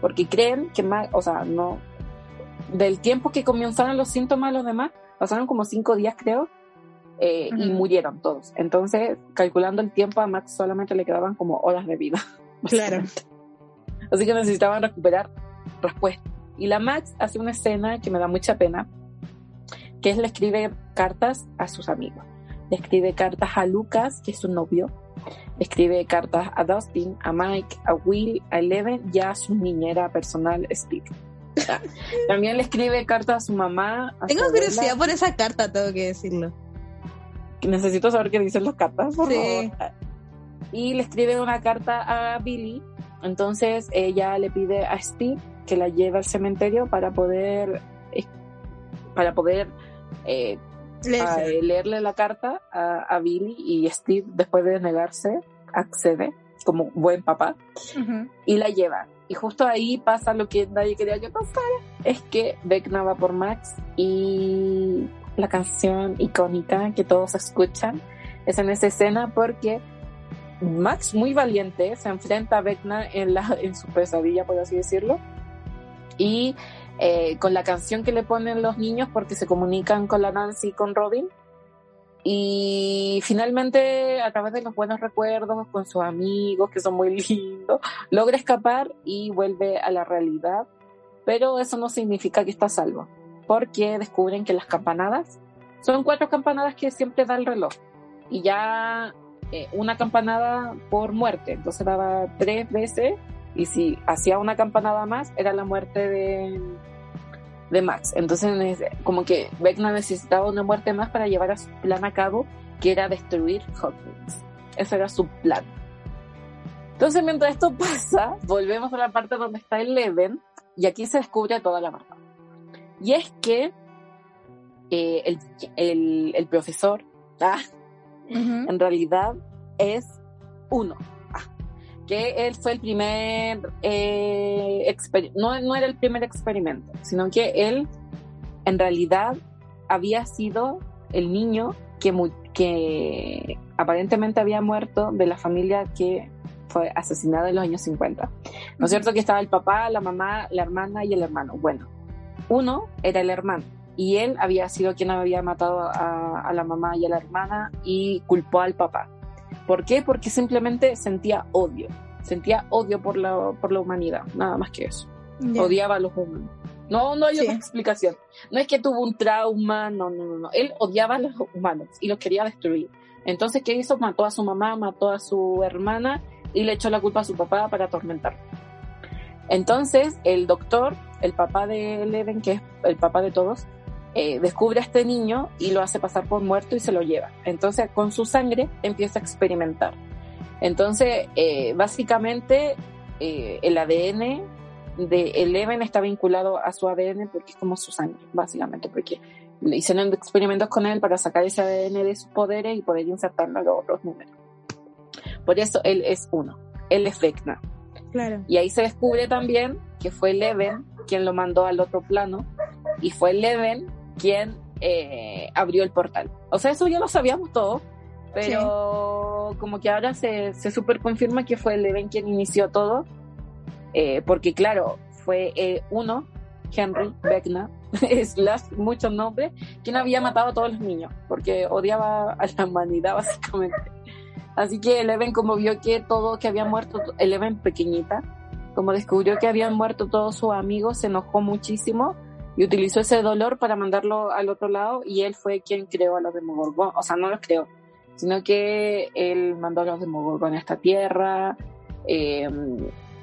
porque creen que Max, o sea, no, del tiempo que comenzaron los síntomas los demás, pasaron como cinco días creo, eh, y murieron todos. Entonces, calculando el tiempo, a Max solamente le quedaban como horas de vida. Claro. Así que necesitaban recuperar respuesta. Y la Max hace una escena que me da mucha pena, que es le escribe cartas a sus amigos. Le escribe cartas a Lucas, que es su novio. Le escribe cartas a Dustin, a Mike, a Will, a Eleven y a su niñera personal, Steve. Ah, También le escribe cartas a su mamá. a Tengo curiosidad por esa carta, tengo que decirlo. Necesito saber qué dicen las cartas, por Sí. favor. Y le escribe una carta a Billy. Entonces ella le pide a Steve que la lleve al cementerio para poder eh, para poder eh, a- Leerse. leerle la carta a, a Billy y Steve después de negarse accede como buen papá y la lleva. Y justo ahí pasa lo que nadie quería que pasara, es que Vecna va por Max y la canción icónica que todos escuchan es en esa escena porque Max, muy valiente, se enfrenta a Vecna en, en su pesadilla, por así decirlo, y eh, con la canción que le ponen los niños porque se comunican con la Nancy y con Robin. Y finalmente, a través de los buenos recuerdos con sus amigos, que son muy lindos, logra escapar y vuelve a la realidad. Pero eso no significa que está salvo, porque descubren que las campanadas son cuatro campanadas que siempre da el reloj. Y ya eh, una campanada por muerte, entonces daba tres veces y si hacía una campanada más era la muerte de, de Max. Entonces como que Vecna necesitaba una muerte más para llevar a su plan a cabo, que era destruir Hawkins. Ese era su plan. Entonces mientras esto pasa, volvemos a la parte donde está Eleven y aquí se descubre toda la verdad. Y es que eh, el, el, el, profesor ah, en realidad es uno. Que él fue el primer, eh, no, no era el primer experimento, sino que él en realidad había sido el niño que, que aparentemente había muerto de la familia que fue asesinada en los años 50. ¿No es cierto que estaba el papá, la mamá, la hermana y el hermano? Bueno, uno era el hermano y él había sido quien había matado a, la mamá y a la hermana y culpó al papá. ¿Por qué? Porque simplemente sentía odio, sentía odio por la, por la humanidad, nada más que eso. Odiaba a los humanos. No, no hay otra explicación. No es que tuvo un trauma, no, no, no, no. Él odiaba a los humanos y los quería destruir. Entonces, ¿qué hizo? Mató a su mamá, mató a su hermana y le echó la culpa a su papá para atormentarlo. Entonces, el doctor, el papá de Leven, que es el papá de todos, eh, descubre a este niño y lo hace pasar por muerto y se lo lleva. Entonces, con su sangre empieza a experimentar. Entonces, eh, básicamente, eh, el ADN de Eleven está vinculado a su ADN porque es como su sangre, básicamente, porque le hicieron experimentos con él para sacar ese ADN de sus poderes y poder insertarlo a los otros números. Por eso él es uno, él es Vecna. Claro. Y ahí se descubre también que fue Eleven quien lo mandó al otro plano y fue Eleven quien eh, abrió el portal. O sea, eso ya lo sabíamos todos, pero como que ahora se, se super confirma que fue Leven quien inició todo, eh, porque claro, fue eh, uno, Henry Beckner, slash muchos nombres, quien había matado a todos los niños, porque odiaba a la humanidad básicamente. Así que Eleven como vio que todo, que había muerto, Eleven pequeñita, como descubrió que habían muerto todos sus amigos, se enojó muchísimo y utilizó ese dolor para mandarlo al otro lado y él fue quien creó a los Demogorgon, o sea, no los creó, sino que él mandó a los Demogorgon a esta tierra, eh,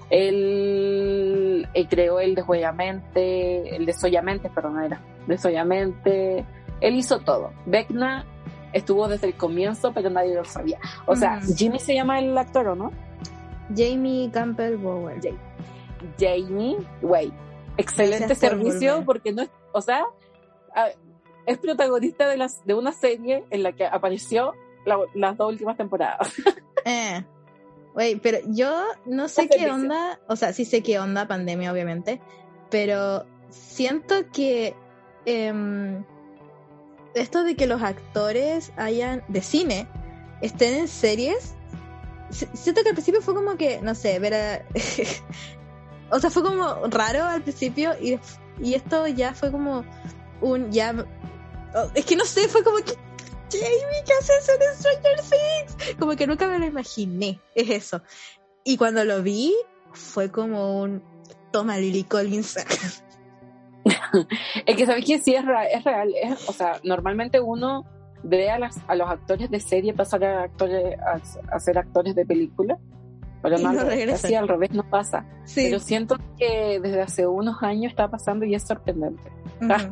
él, creó el desollamente, el desollamente, perdón, era, desollamente, él hizo todo. Vecna estuvo desde el comienzo, pero nadie lo sabía. O sea, Jimmy se llama el actor, ¿o no? Jamie Campbell Bower. Jamie, Wait excelente servicio porque no es, o sea, es protagonista de, las, de una serie en la que apareció las dos últimas temporadas. Eh, pero yo no sé qué onda, o sea, sí sé qué onda, pandemia obviamente, pero siento que em, esto de que los actores hayan de cine estén en series, siento que al principio fue como que, no sé, ver a, o sea, fue como raro al principio y, y esto ya fue como un ya es que no sé, fue como que Jamie, ¿qué haces en Stranger Things? Como que nunca me lo imaginé, es eso. Y cuando lo vi, fue como un toma Lily Collins. es que sabes que sí es, real, es real. o sea, normalmente uno ve a, las, a los actores de serie pasar a, actores, a ser actores de película pero no así al revés no pasa. Pero siento que desde hace unos años está pasando y es sorprendente. Ah,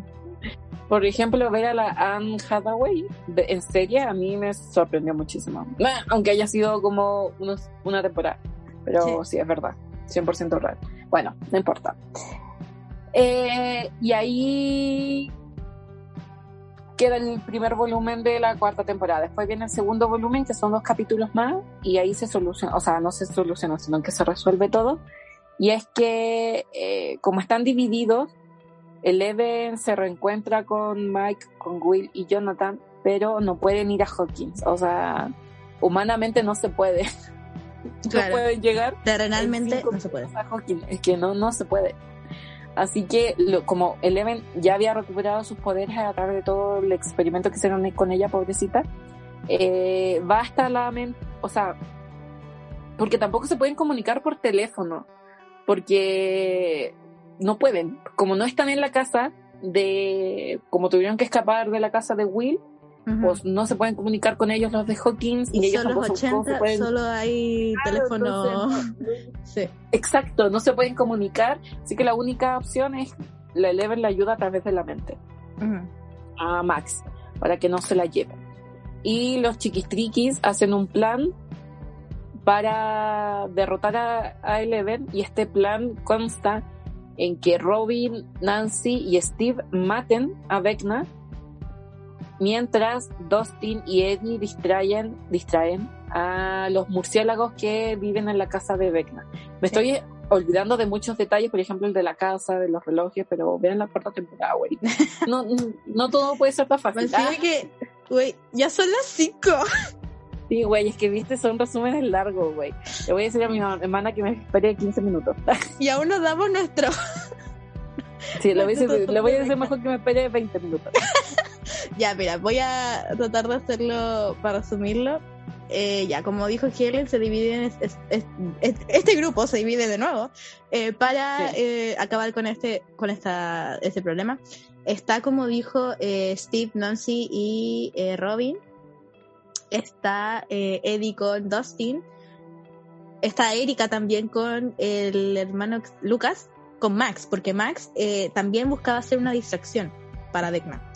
por ejemplo, ver a la Anne Hathaway en serie a mí me sorprendió muchísimo. Aunque haya sido como unos, una temporada. Pero sí. es verdad. 100% real. Bueno, no importa. Eh, y ahí queda el primer volumen de la cuarta temporada. Después viene el segundo volumen, que son dos capítulos más, y ahí se soluciona, o sea, no se soluciona, sino que se resuelve todo. Y es que, eh, como están divididos, Eleven se reencuentra con Mike, con Will y Jonathan, pero no pueden ir a Hawkins. O sea, humanamente no se puede. Claro. No pueden llegar. Terrenalmente no se puede. a Hawking. Es que no, no se puede. Así que lo- como Eleven ya había recuperado sus poderes a través de todo el experimento que hicieron con ella, pobrecita, eh, va hasta la mente, o sea, porque tampoco se pueden comunicar por teléfono, porque no pueden, como no están en la casa de, como tuvieron que escapar de la casa de Will. Pues no se pueden comunicar con ellos los de Hawkins y, y ellos son los tampoco se 80, pueden solo hay Claro, teléfono. entonces, Sí. Exacto, no se pueden comunicar, así que la única opción es la Eleven la ayuda a través de la mente a Max para que no se la lleven. Y los chiquistriquis hacen un plan para derrotar a, a Eleven y este plan consta en que Robin, Nancy y Steve maten a Vecna mientras Dustin y Eddie distraen, distraen a los murciélagos que viven en la casa de Vecna. Me Sí. estoy olvidando de muchos detalles, por ejemplo el de la casa, de los relojes, pero vean la cuarta temporada, güey. No, no, todo puede ser tan fácil. Me que, güey, ya son las 5. Sí, güey, es que viste, son resúmenes largos, güey. Le voy a decir a mi hermana que me espere 15 minutos. Y aún nos damos nuestro. Sí, le voy a decir, le voy a decir mejor que me espere 20 minutos. Ya, mira, voy a tratar de hacerlo para resumirlo. Eh, ya, como dijo Helen, se divide en es- es- es- es- este grupo se divide de nuevo eh, para Sí. eh, acabar con este con esta este problema. Está, como dijo eh, Steve, Nancy y eh, Robin. Está eh, Eddie con Dustin. Está Erika también con el hermano Lucas, con Max, porque Max también buscaba hacer una distracción para Vecna.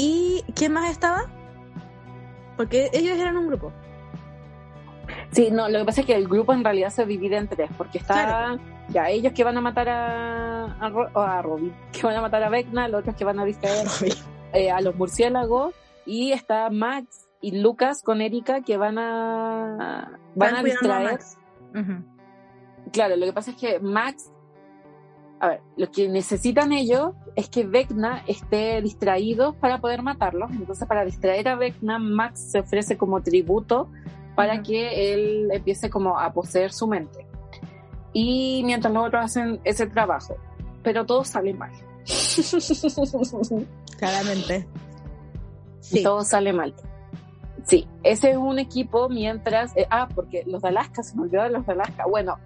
¿Y quién más estaba? Porque ellos eran un grupo. Sí, no, lo que pasa es que el grupo en realidad se divide en tres, porque está Claro. ya ellos que van a matar a, a, Ro- a Robin, que van a matar a Vecna, los otros que van a distraer eh, a los murciélagos, y está Max y Lucas con Erika que van a van a cuidando a distraer. Max. Claro, lo que pasa es que Max, a ver, lo que necesitan ellos es que Vecna esté distraído para poder matarlos. Entonces, para distraer a Vecna, Max se ofrece como tributo para que él empiece como a poseer su mente. Y mientras los otros hacen ese trabajo, pero todo sale mal. Claramente. Sí. Todo sale mal. Sí, ese es un equipo mientras... eh, ah, porque los de Alaska, se me olvidó de los de Alaska. Bueno,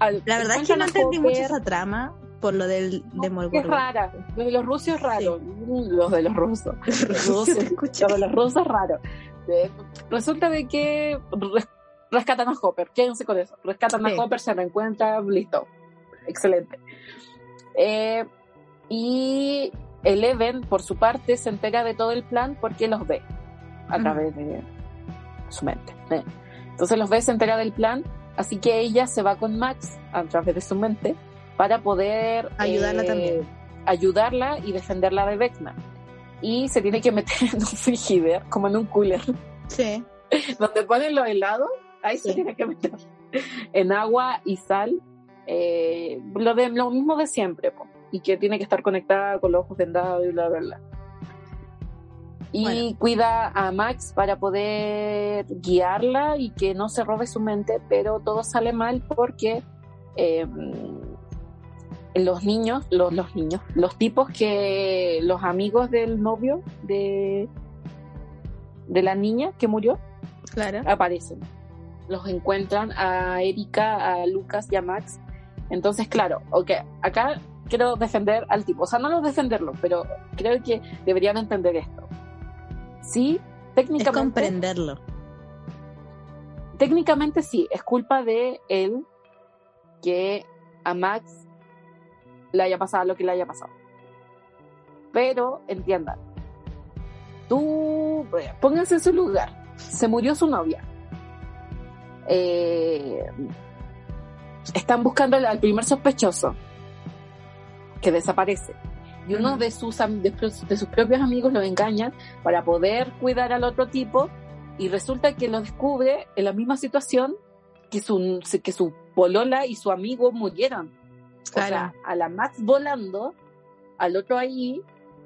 al- La verdad es que no entendí mucho esa trama por lo del Es Demogorgon. rara. Lo de los rusos es raro. Los de los rusos. Los rusos, lo de los rusos es raro. Eh, resulta de que res- rescatan a Hopper. Quédense con eso. Rescatan Sí. a Hopper, se reencuentra, listo. Excelente. Eh, y Eleven, por su parte, se entera de todo el plan porque los ve a través de su mente. eh. Entonces los ve, se entera del plan. Así que ella se va con Max a través de su mente para poder Ayudarla eh, también. ayudarla y defenderla de Vecna. Y se tiene que meter en un frigider, como en un cooler, Sí. donde ponen los helados, ahí se Sí. tiene que meter en agua y sal, eh, lo, de, lo mismo de siempre, po, y que tiene que estar conectada con los ojos vendados y bla, bla, bla. Y Bueno. cuida a Max para poder guiarla y que no se robe su mente, pero todo sale mal porque eh, los niños, los, los niños, los tipos que, los amigos del novio de, de la niña que murió, Claro. aparecen. Los encuentran a Erika, a Lucas y a Max. Entonces, claro, ok, acá quiero defender al tipo. O sea, no lo defenderlo, pero creo que deberían entender esto. Sí, Es técnicamente, comprenderlo. técnicamente sí, es culpa de él que a Max le haya pasado lo que le haya pasado. Pero entiendan, tú eh, pónganse en su lugar. Se murió su novia. Eh, están buscando al- primer sospechoso que desaparece. Y uno de sus, de, de sus propios amigos lo engaña para poder cuidar al otro tipo y resulta que lo descubre en la misma situación que su, que su polola y su amigo murieron. O sea, Claro. a la Max volando, al otro ahí,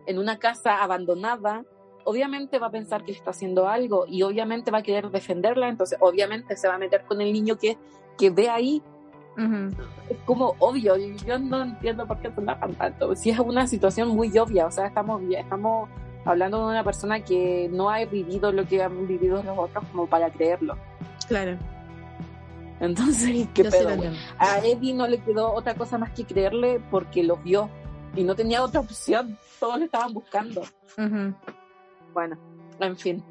en una casa abandonada, obviamente va a pensar que está haciendo algo y obviamente va a querer defenderla, entonces obviamente se va a meter con el niño que, que ve ahí. Es como obvio, yo no entiendo por qué enojan tanto. Si es una situación muy obvia, o sea, estamos, estamos hablando de una persona que no ha vivido lo que han vivido los otros como para creerlo. Claro. Entonces, ¿qué pedo? A Eddie no le quedó otra cosa más que creerle porque lo vio y no tenía otra opción. Todos lo estaban buscando. Bueno, en fin.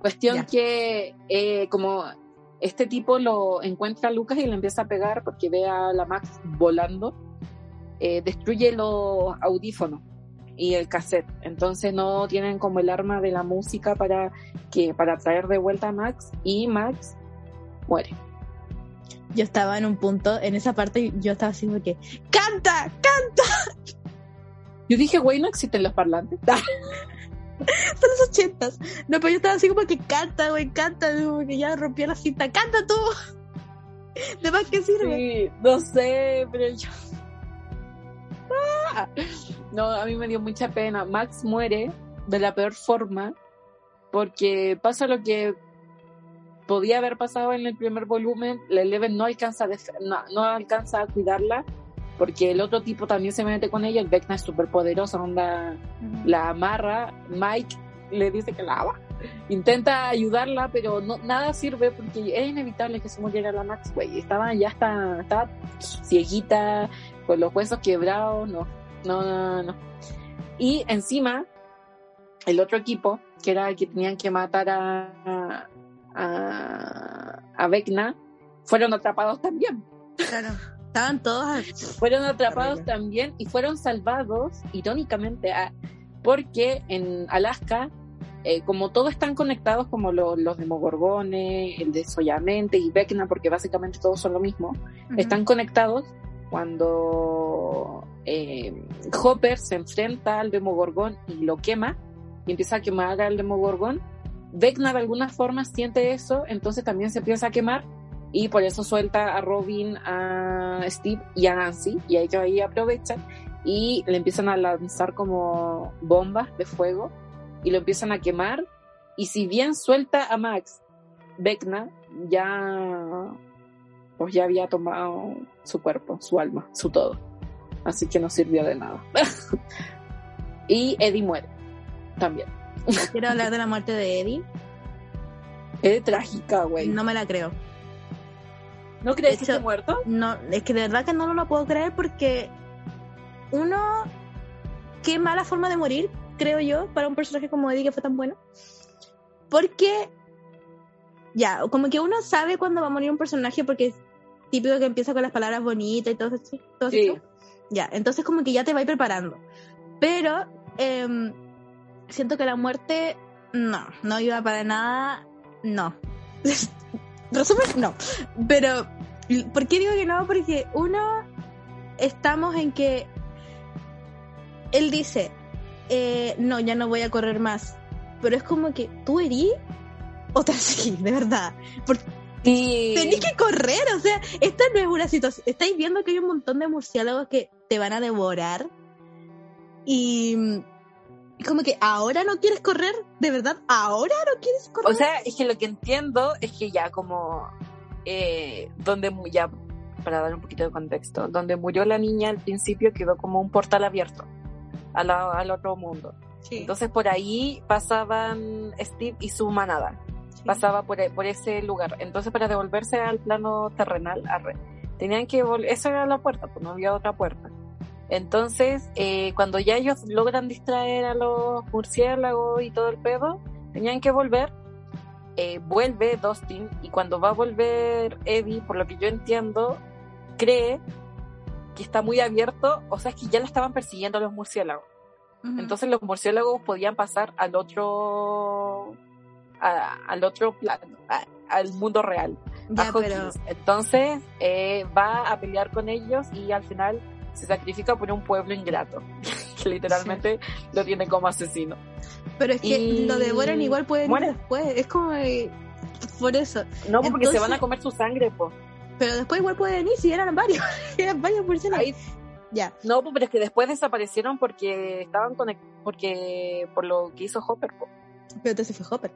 Cuestión que eh, como este tipo lo encuentra a Lucas y le empieza a pegar porque ve a la Max volando, eh, destruye los audífonos y el cassette. Entonces no tienen como el arma de la música para que para traer de vuelta a Max y Max muere. Yo estaba en un punto, en esa parte, yo estaba así como que ¡Canta! ¡Canta! Yo dije, güey, no existen los parlantes. Son los ochentas. No, pero yo estaba así como que canta, güey, canta, como que ya rompió la cinta, canta tú. ¿De más qué sirve? Sí, no sé, pero yo. Ah. No, a mí me dio mucha pena. Max muere de la peor forma porque pasa lo que podía haber pasado en el primer volumen. La Eleven no alcanza, a no, alcanza a cuidarla porque el otro tipo también se mete con ella. El Vecna es súper poderoso, onda, la amarra. Mike le dice que la ama. Intenta ayudarla, pero no, nada sirve porque es inevitable que se muriera la Max, güey. Estaba ya está, estaba cieguita, con los huesos quebrados, no no, no, no. Y encima, el otro equipo, que era el que tenían que matar a, a, a Vecna, fueron atrapados también. Claro. Estaban todos. Fueron atrapados también y fueron salvados, irónicamente, porque en Alaska, eh, como todos están conectados, como los los Demogorgones, el de Soyamente y Vecna, porque básicamente todos son lo mismo, están conectados cuando eh, Hopper se enfrenta al Demogorgón y lo quema y empieza a quemar al Demogorgón, Vecna de alguna forma siente eso, entonces también se empieza a quemar y por eso suelta a Robin, a Steve y a Nancy y ellos ahí aprovechan y le empiezan a lanzar como bombas de fuego y lo empiezan a quemar y si bien suelta a Max, Vecna ya pues ya había tomado su cuerpo, su alma, su todo. Así que no sirvió de nada. y Eddie muere también. Quiero hablar de la muerte de Eddie. Es trágica, güey. No me la creo. ¿No crees que esté muerto? No, es que de verdad que no lo puedo creer porque uno, qué mala forma de morir, creo yo, para un personaje como Eddie que fue tan bueno. Porque, ya, como que uno sabe cuándo va a morir un personaje porque típico que empieza con las palabras bonitas y todo eso. Todo sí. Ya, entonces como que ya te va preparando. Pero em, siento que la muerte no, no iba para nada, no. Resumen, no. Pero, ¿por qué digo que no? Porque uno, estamos en que él dice, eh, no, ya no voy a correr más. Pero es como que tú herí o te de verdad. Porque Tenéis que correr, o sea, esta no es una situación. Estáis viendo que hay un montón de murciélagos que te van a devorar. Y como que ahora no quieres correr, de verdad, ahora no quieres correr. O sea, es que lo que entiendo es que ya como eh, donde ya para dar un poquito de contexto, donde murió la niña al principio quedó como un portal abierto al otro mundo. Entonces por ahí pasaban Steve y su manada pasaba por, por, ese lugar. Entonces, para devolverse al plano terrenal, tenían que volver, esa era la puerta, pues no había otra puerta. Entonces, eh, cuando ya ellos logran distraer a los murciélagos y todo el pedo, tenían que volver. Eh, vuelve Dustin y cuando va a volver Eddie, por lo que yo entiendo, cree que está muy abierto, o sea, es que ya la estaban persiguiendo a los murciélagos. Entonces los murciélagos podían pasar al otro al otro plano, al mundo real. Entonces eh, va a pelear con ellos y al final se sacrifica por un pueblo ingrato, que literalmente lo tiene como asesino. Pero es que lo devoran igual pueden ir después, es como por eso. No, porque se van a comer su sangre, pues. Pero después igual pueden ir si eran varios, eran varios personas. Ya. No, pues, pero es que después desaparecieron porque estaban conectados, porque por lo que hizo Hopper. po. Pero entonces fue Hopper.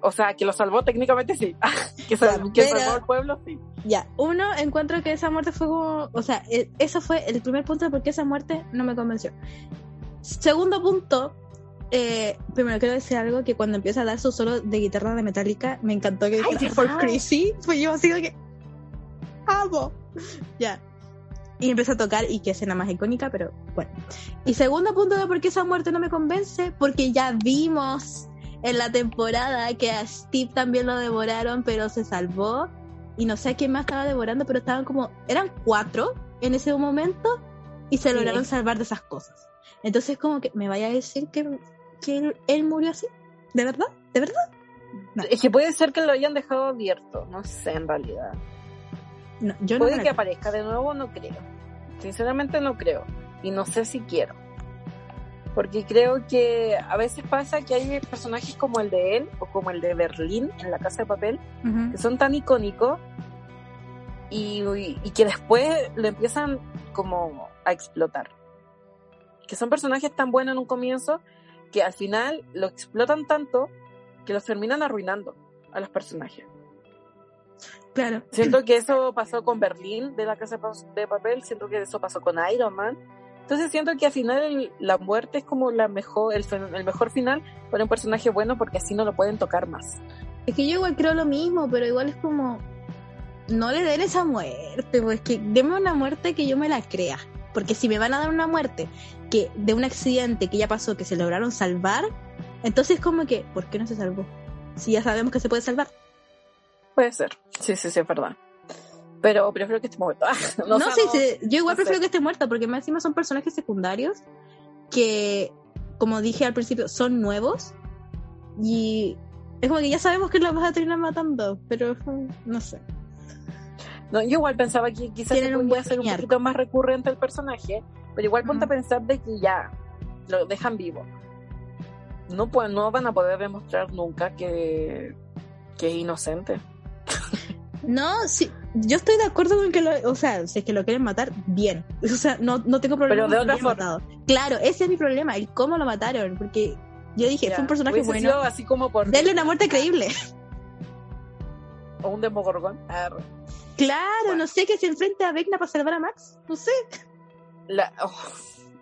O sea, que lo salvó técnicamente sí. que, sal- que salvó al pueblo sí. Ya, uno, encuentro que esa muerte fue como. O sea, e- eso fue el primer punto de por qué esa muerte no me convenció. Segundo punto, eh, primero quiero decir algo: que cuando empieza a dar su solo de guitarra de Metallica, me encantó que dijera for crazy. Fue yo así que. ¡Amo! Ya. Y empieza a tocar, y qué escena más icónica, pero bueno. Y segundo punto de por qué esa muerte no me convence: porque ya vimos en la temporada que a Steve también lo devoraron, pero se salvó y no sé quién más estaba devorando, pero estaban como, eran cuatro en ese momento y se Sí. lograron salvar de esas cosas. Entonces como que me vaya a decir que, que él, él murió así, ¿de verdad? ¿De verdad? No. Es que puede ser que lo hayan dejado abierto, no sé en realidad. No, yo no Puede que aparezca de nuevo, no creo. Sinceramente no creo. Y no sé si quiero. Porque creo que a veces pasa que hay personajes como el de él o como el de Berlín en la casa de papel que son tan icónicos y, y que después lo empiezan como a explotar. Que son personajes tan buenos en un comienzo que al final lo explotan tanto que los terminan arruinando a los personajes. Claro. Siento que eso pasó con Berlín de la casa de papel, siento que eso pasó con Iron Man. Entonces siento que al final el- la muerte es como la mejor, el, el mejor final para un personaje bueno porque así no lo pueden tocar más. Es que yo igual creo lo mismo, pero igual es como, no le den esa muerte, pues que deme una muerte que yo me la crea. Porque si me van a dar una muerte que de un accidente que ya pasó, que se lograron salvar, entonces como que, ¿por qué no se salvó? Si ya sabemos que se puede salvar. Puede ser. Sí, sí, sí, es verdad. Pero prefiero que esté muerto. No, sé, sí, sí, yo igual no sé. prefiero que esté muerta, porque más encima son personajes secundarios que, como dije al principio, son nuevos y es como que ya sabemos que los vas a terminar matando, pero no sé. No, yo igual pensaba que quizás se podía ser un poquito más recurrente el personaje, pero igual ponte a pensar de que ya lo dejan vivo. No, pues, no van a poder demostrar nunca que, que es inocente. No, sí, yo estoy de acuerdo con que lo, o sea, si es que lo quieren matar, bien. O sea, no, no tengo problema Pero de otra hayan matado. Claro, ese es mi problema, el cómo lo mataron, porque yo dije, Ya, fue un personaje bueno. sido así como por Denle una muerte creíble. o un demogorgón. Claro, Bueno. no sé, que se enfrente a Vecna para salvar a Max. No sé. la, oh,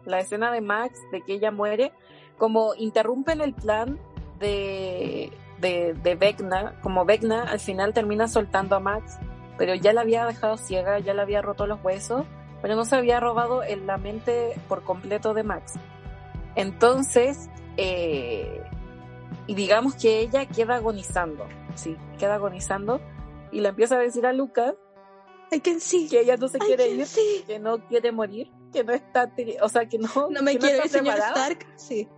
la escena de Max, de que ella muere, como interrumpen el plan de, de, de Vecna, como Vecna al final termina soltando a Max, pero ya la había dejado ciega, ya le había roto los huesos, pero no se había robado en la mente por completo de Max. Entonces, eh, y digamos que ella queda agonizando, sí, queda agonizando, y le empieza a decir a Lucas que ella no se quiere ir, see. que no quiere morir, que no está, o sea, que no, No me que quiere está el señor preparada. Stark. Sí.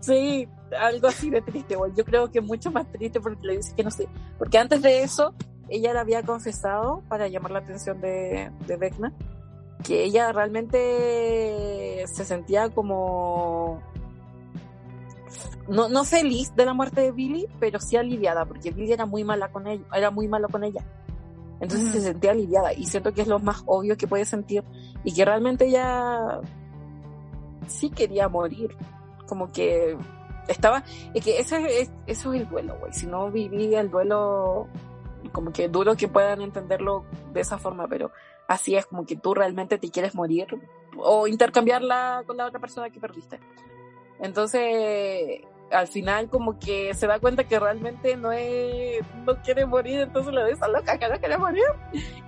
Sí, algo así de triste, güey. Yo creo que mucho más triste porque le dice que no sé, porque antes de eso ella le había confesado para llamar la atención de, de Vecna que ella realmente se sentía como no, no feliz de la muerte de Billy, pero sí aliviada, porque Billy era muy mala con ella, era muy malo con ella. Entonces se sentía aliviada y siento que es lo más obvio que puede sentir y que realmente ella sí quería morir, como que estaba, es que eso es, eso es el duelo, güey. Si no viví el duelo, como que duro que puedan entenderlo de esa forma, pero así es como que tú realmente te quieres morir o intercambiarla con la otra persona que perdiste. Entonces, al final como que se da cuenta que realmente no es, no quiere morir, entonces le dice a loca que no quiere morir,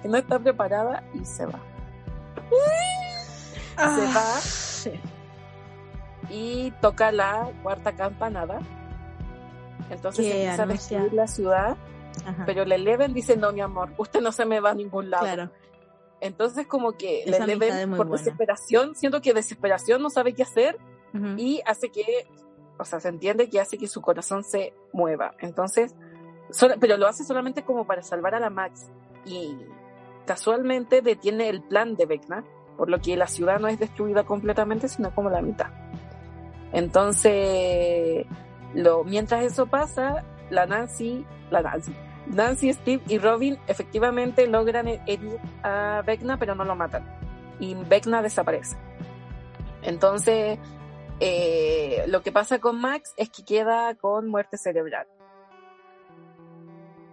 que no está preparada y se va. Se va. Sí. y toca la cuarta campanada. Entonces empieza a destruir la ciudad, Ajá. pero le Eleven dice, no, mi amor, usted no se me va a ningún lado. Claro. Entonces como que Esa le Eleven por buena. desesperación, siento que desesperación no sabe qué hacer y hace que, o sea, se entiende que hace que su corazón se mueva. Entonces, pero lo hace solamente como para salvar a la Max y casualmente detiene el plan de Vecna, por lo que la ciudad no es destruida completamente, sino como la mitad. Entonces, lo, mientras eso pasa, la Nancy, la Nancy, Nancy, Steve y Robin efectivamente logran herir a Vecna, pero no lo matan. Y Vecna desaparece. Entonces, eh, lo que pasa con Max es que queda con muerte cerebral.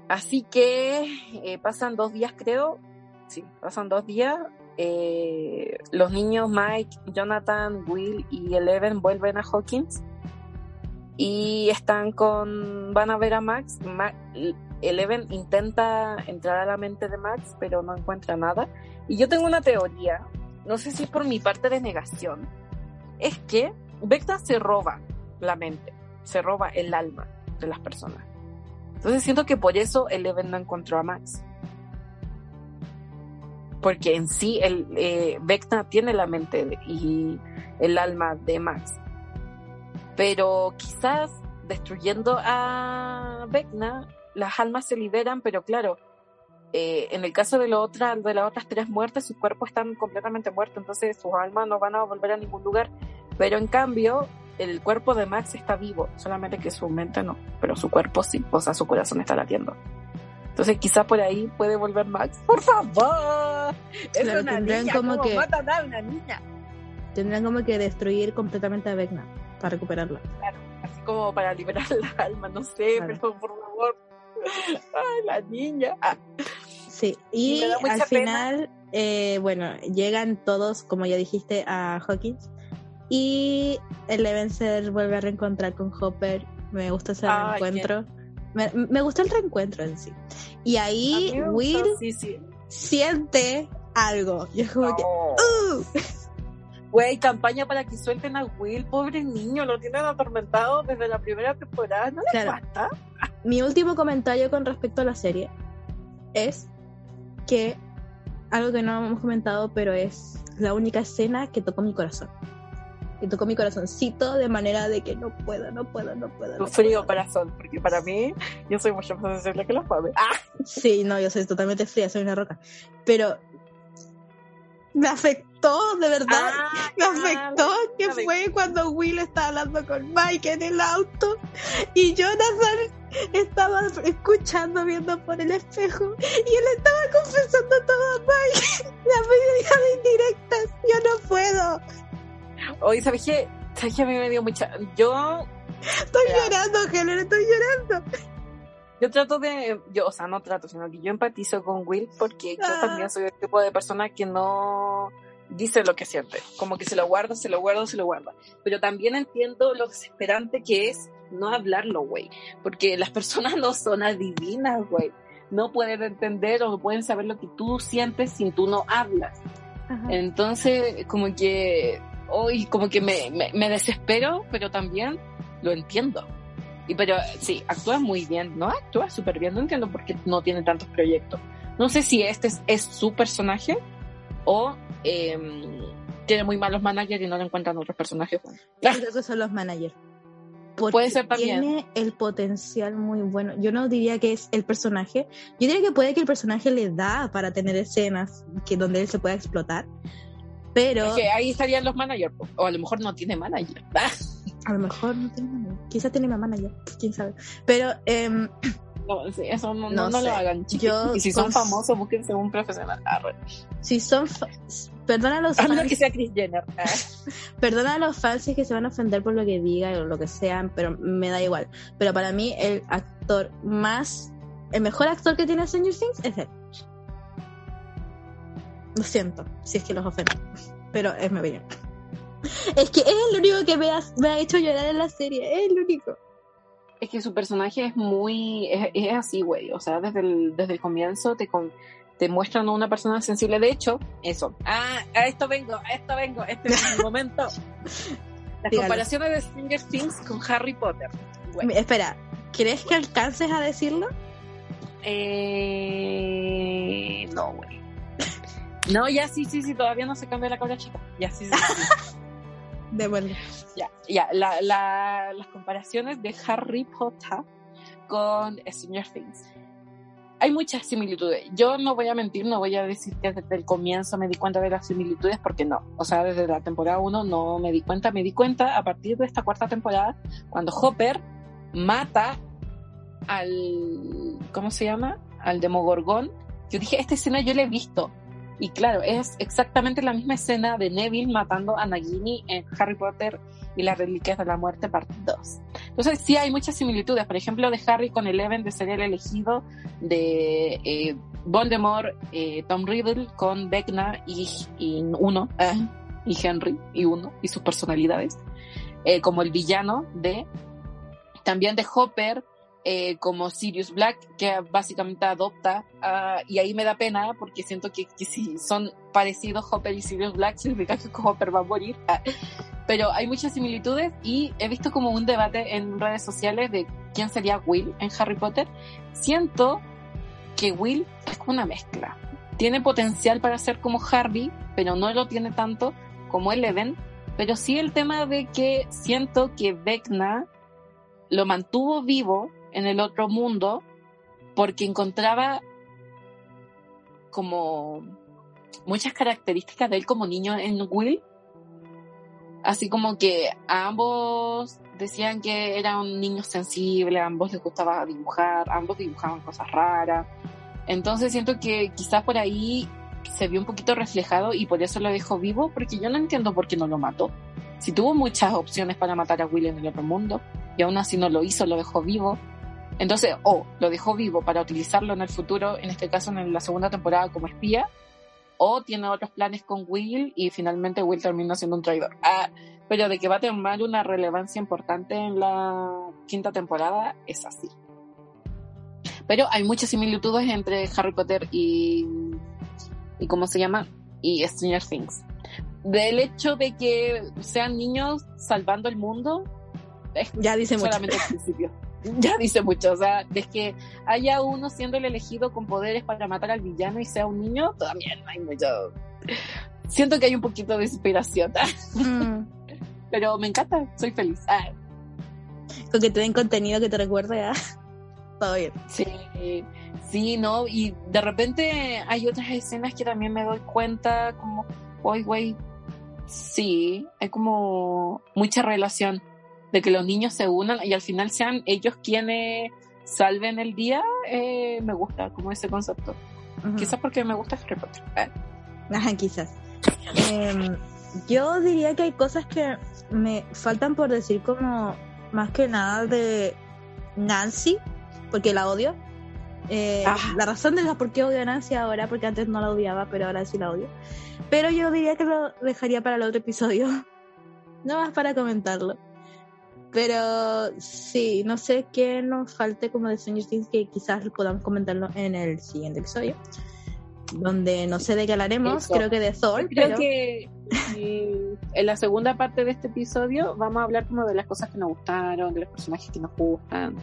Así que eh, pasan dos días, creo. Sí, pasan dos días. Eh, los niños Mike, Jonathan, Will y Eleven vuelven a Hawkins y están con. van a ver a Max. Eleven intenta entrar a la mente de Max, pero no encuentra nada. Y yo tengo una teoría, no sé si es por mi parte de negación, es que Vecna se roba la mente, se roba el alma de las personas. Entonces siento que por eso Eleven no encontró a Max. Porque en sí el, eh, Vecna tiene la mente y el alma de Max. Pero quizás destruyendo a Vecna, las almas se liberan, pero claro, eh, en el caso de, otra, de las otras tres muertes, sus cuerpos están completamente muertos, entonces sus almas no van a volver a ningún lugar. Pero en cambio, el cuerpo de Max está vivo, solamente que su mente no, pero su cuerpo sí, o sea, su corazón está latiendo. Entonces quizá por ahí puede volver Max. ¡Por favor! Es una niña, como que matan a una niña? Tendrán como que destruir completamente a Vecna para recuperarla. Claro, así como para liberar la alma, no sé, pero por favor. Ay, la niña. Ah. Sí, y al final, eh, bueno, llegan todos, como ya dijiste, a Hawkins y el se vuelve a reencontrar con Hopper. Me gusta ese reencuentro. Me, gusta el reencuentro en sí. Y ahí Will siente algo. Y es como que. ¡Uh! Güey, campaña para que suelten a Will, pobre niño, lo tienen atormentado desde la primera temporada, ¿no le falta? Mi último comentario con respecto a la serie es que algo que no hemos comentado, pero es la única escena que tocó mi corazón y tocó mi corazoncito de manera de que no puedo, no puedo, no puedo. Tu frío corazón, porque para mí yo soy mucho más sensible que los padres. ¡Ah! Sí, no, yo soy totalmente fría, soy una roca. Pero me afectó, de verdad. Ah, me afectó que fue cuando Will estaba hablando con Mike en el auto y Jonathan estaba escuchando, viendo por el espejo y él estaba confesando todo a Mike. La mayoría de indirectas, yo no puedo. Hoy, ¿sabes qué? ¿Sabes qué a mí me dio mucha... Yo... Estoy llorando, Helen, estoy llorando. Yo trato de... Yo, o sea, no trato, sino que yo empatizo con Will porque yo ah. también soy el tipo de persona que no dice lo que siente. Como que se lo guarda, se lo guarda, se lo guarda. Pero también entiendo lo desesperante que es no hablarlo, güey. Porque las personas no son adivinas, güey. No pueden entender o no pueden saber lo que tú sientes si tú no hablas. Entonces, como que hoy como que me, me, desespero, pero también lo entiendo. Y pero sí, actúa muy bien, ¿no? Actúa súper bien, no entiendo por qué no tiene tantos proyectos. No sé si este es, su personaje o em, tiene muy malos managers y no le encuentran otros personajes buenos. Creo que son los managers. puede ser también. Tiene el potencial muy bueno. Yo no diría que es el personaje. Yo diría que puede que el personaje le da para tener escenas que donde él se pueda explotar. Pero. ahí estarían los managers, o a lo mejor no tiene manager. a lo mejor no tiene manager. Quizá tiene más manager, quién sabe. Pero. Eh, no, sí, eso no, no, lo hagan, chicos. y si son famosos, búsquense un profesional. Ah, si son. Perdona a los fans. que sea Chris Jenner. Ah. Perdona a los fans que se van a ofender por lo que diga o lo que sean, pero me da igual. Pero para mí, el actor más. El mejor actor que tiene Stranger Things es él. Lo siento, si es que los ofendo. Pero es mi opinión. Es que es el único que me ha, me ha hecho llorar en la serie. Es el único. Es que su personaje es muy. Es, así, güey. O sea, desde el, desde el comienzo te, te muestran a una persona sensible. De hecho, eso. Ah, a esto vengo, a esto vengo. Este es el momento. Las comparaciones de Stranger Things con Harry Potter. Espera, ¿crees que alcances a decirlo? Eh, no, güey. No, ya sí, sí, sí, todavía no se cambia la cabra chica. Ya sí, sí. sí. de bueno. Ya, ya, la, la, las comparaciones de Harry Potter con Stranger Things. Hay muchas similitudes. Yo no voy a mentir, no voy a decir que desde el comienzo me di cuenta de las similitudes, porque no. O sea, desde la temporada 1 no me di cuenta. Me di cuenta a partir de esta cuarta temporada, cuando Hopper mata al ¿cómo se llama? Al Demogorgón, yo dije, esta escena yo la he visto. Y claro, es exactamente la misma escena de Neville matando a Nagini en Harry Potter y las Reliquias de la Muerte, parte 2. Entonces sí hay muchas similitudes, por ejemplo, de Harry con Eleven de ser el elegido, de eh, Voldemort, eh, Tom Riddle con Vecna y, Uno, eh, y Henry y Uno, y sus personalidades, como el villano de, también de Hopper, como Sirius Black, que básicamente adopta, y ahí me da pena porque siento que, si son parecidos Hopper y Sirius Black, significa que Hopper va a morir. Pero hay muchas similitudes y he visto como un debate en redes sociales de quién sería Will en Harry Potter. Siento que Will es como una mezcla. Tiene potencial para ser como Harry, pero no lo tiene tanto como Eleven. Pero sí el tema de que siento que Vecna lo mantuvo vivo en el otro mundo porque encontraba como muchas características de él como niño en Will Así como que ambos decían que era un niño sensible, a ambos les gustaba dibujar, ambos dibujaban cosas raras. Entonces siento que quizás por ahí se vio un poquito reflejado y por eso lo dejó vivo, porque yo no entiendo por qué no lo mató. Si tuvo muchas opciones para matar a Will en el otro mundo y aún así no lo hizo, lo dejó vivo. Entonces, o lo dejó vivo para utilizarlo en el futuro, en este caso en la segunda temporada como espía, o tiene otros planes con Will y finalmente Will termina siendo un traidor. Ah, pero de que va a tener una relevancia importante en la quinta temporada es así. Pero hay muchas similitudes entre Harry Potter y, y ¿cómo se llama? Y Stranger Things. Del hecho de que sean niños salvando el mundo, ya dice solamente al principio. ya dice mucho. O sea, de que haya uno siendo el elegido con poderes para matar al villano y sea un niño, también hay mucho. Siento que hay un poquito de inspiración. Mm. Pero me encanta, soy feliz. Ah. Con que te den contenido que te recuerde a todo bien. Sí, sí, no. Y de repente hay otras escenas que también me doy cuenta, como, hoy, güey, sí, hay como mucha relación de que los niños se unan y al final sean ellos quienes salven el día, eh, me gusta como ese concepto. Quizás porque me gusta Harry Potter. Eh. Ajá, quizás. Em, yo diría que hay cosas que me faltan por decir como más que nada de Nancy, porque la odio. Eh, ah. La razón de la por qué odio a Nancy ahora, porque antes no la odiaba, pero ahora sí la odio. Pero yo diría que lo dejaría para el otro episodio. No más para comentarlo. Pero sí, no sé qué nos falte como de Stranger Things que quizás podamos comentarlo en el siguiente episodio. Donde no sé de qué hablaremos, creo que de Thor. Creo que en la segunda parte de este episodio vamos a hablar como de las cosas que nos gustaron, de los personajes que nos gustan,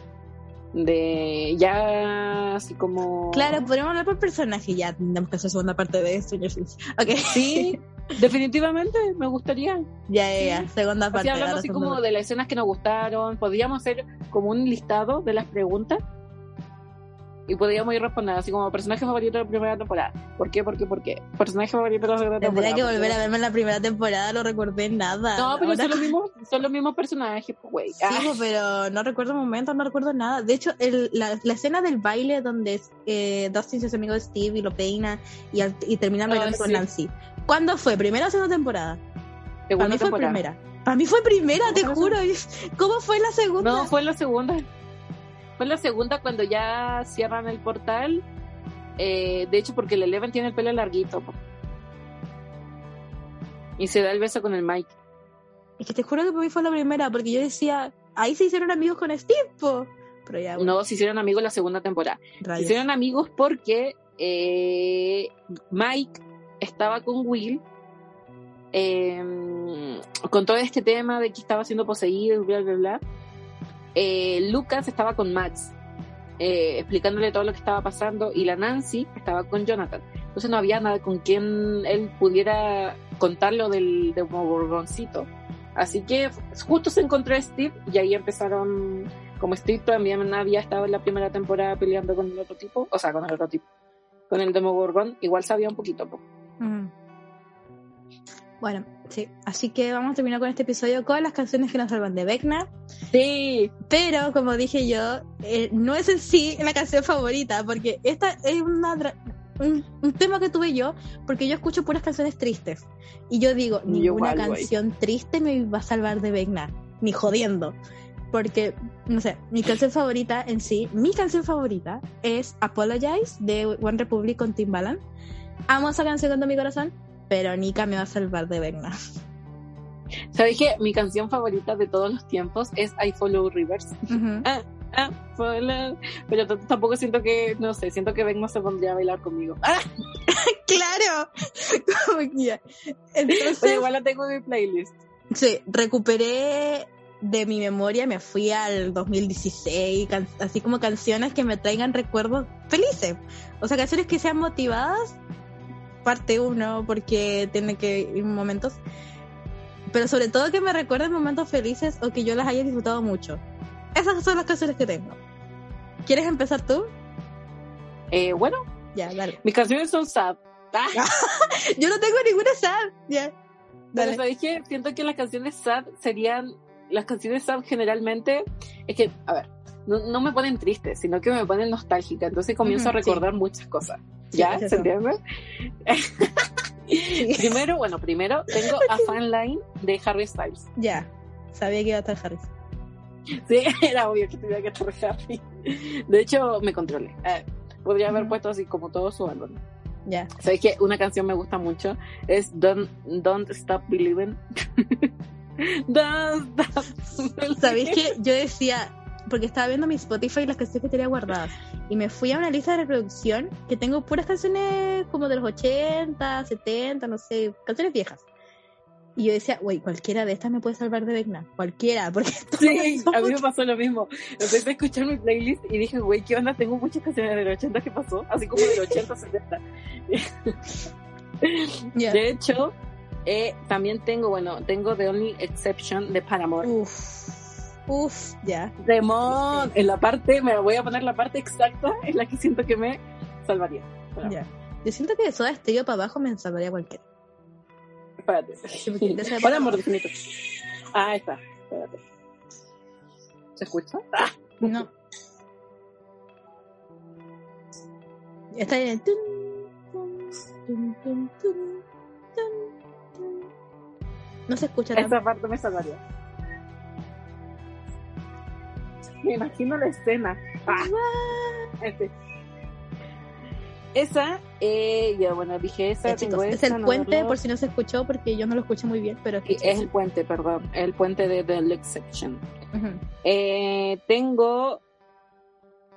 de ya así como... Claro, podríamos hablar por personaje ya, tenemos que hacer segunda parte de Stranger Things. Ok. Sí, Definitivamente, me gustaría. Ya, ya, segunda parte. Así hablando así como de las escenas que nos gustaron, podríamos hacer como un listado de las preguntas y podríamos ir respondiendo así como personaje favorito de la primera temporada. ¿Por qué? ¿Por qué? ¿Por qué? Personaje favorito de la segunda temporada. Tendría que volver a verme en la primera temporada, no recordé nada. No, pero son, los mismos, son los mismos personajes, pues, güey. Sí, pues, pero no recuerdo momentos, no recuerdo nada. De hecho, el, la, la, escena del baile donde eh, Dustin se hace amigo de Steve y lo peina y, y termina bailando con Nancy. ¿Cuándo fue? ¿Primera o segunda temporada? Segunda Para mí fue primera. Para mí fue primera, te juro. ¿Cómo fue la segunda? No, fue la segunda. Fue la segunda cuando ya cierran el portal. Eh, de hecho, porque el Eleven tiene el pelo larguito. Y se da el beso con el Mike. Es que te juro que para mí fue la primera, porque yo decía, ahí se hicieron amigos con Steve, po. Pero ya, No, se hicieron amigos la segunda temporada. Se hicieron amigos porque eh, Mike estaba con Will em, con todo este tema de que estaba siendo poseído, bla, bla, bla. Eh, Lucas estaba con Max, eh, explicándole todo lo que estaba pasando, y la Nancy estaba con Jonathan. Entonces no había nada con quien él pudiera contar lo del Demogorgoncito. Así que justo se encontró Steve y ahí empezaron, como Steve también había estado en la primera temporada peleando con el otro tipo, o sea, con el otro tipo, con el Demogorgon, igual sabía un poquito. poco Bueno, sí. Así que vamos a terminar con este episodio con las canciones que nos salvan de Vecna. Sí. Pero, como dije yo, eh, no es en sí la canción favorita, porque esta es una, un, un tema que tuve yo, porque yo escucho puras canciones tristes. Y yo digo, Yo ninguna güey. canción triste me va a salvar de Vecna, ni jodiendo. Porque, no sé, mi canción favorita en sí, mi canción favorita es Apologize de One Republic con Timbaland. Amo esa canción con todo mi corazón, pero Nika me va a salvar de Vecna. ¿Sabes qué? Mi canción favorita de todos los tiempos es I Follow Rivers. Ujú. Ah, follow. Pero tampoco siento que, no sé, siento que Venmo se pondría a bailar conmigo. Ah, ¡Claro! Que. Entonces, pero igual la tengo en mi playlist. sí, recuperé de mi memoria, me fui al 2016, can- así como canciones que me traigan recuerdos felices. O sea, canciones que sean motivadas, parte uno, porque tiene que ir momentos. Pero sobre todo que me recuerden momentos felices o que yo las haya disfrutado mucho. Esas son las canciones que tengo. ¿Quieres empezar tú? Eh, bueno, Ya, dale. mis canciones son sad. Ah, Yo no tengo ninguna sad. Ya. pero Dale. ¿sabes qué? Siento que las canciones sad serían, las canciones sad generalmente, es que, a ver, no, no me ponen triste, sino que me ponen nostálgica. Entonces comienzo Ujú, a recordar muchas cosas. Sí, ¿Ya? es ¿Se entiende? Sí. Primero, bueno, primero tengo a Fan Line de Harry Styles. Ya. Sabía que iba a estar Harris. Sí, era obvio que tenía que estar Harry. De hecho, me controlé. Eh, podría haber puesto así como todo su álbum. Ya. ¿Sabes que Una canción me gusta mucho es Don't, Don't Stop Believing. Don't Stop Believing. ¿Sabéis que yo decía, porque estaba viendo mi Spotify y las canciones que tenía guardadas, y me fui a una lista de reproducción que tengo puras canciones como de los 80, 70, no sé, canciones viejas. Y yo decía, güey, cualquiera de estas me puede salvar de Vecna, cualquiera, porque Sí, a mí me pasó lo mismo. Empecé a escuchar mi playlist y dije, güey, ¿qué onda? Tengo muchas canciones del 80 que pasó, así como del 80, 70. Ya. De hecho, eh, también tengo, bueno, tengo The Only Exception de Paramore. Uf, uf, ya. Demon, en la parte, me voy a poner la parte exacta en la que siento que me salvaría. Ya. Yo siento que de Soda Stereo para abajo me salvaría cualquiera. Espérate. Para amor definito. Ah, ahí está. Espérate. ¿Se escucha? Ah, No. Está en el... No se escucha tanto. esa parte me salvaría. Me imagino la escena. Ah, este. Esa, eh, ya bueno, dije esa. Ya, chicos, tengo es el no puente, verlo. por si no se escuchó, porque yo no lo escuché muy bien, pero escuché Es el puente, perdón. El puente de The Exception. Ujú. Eh, tengo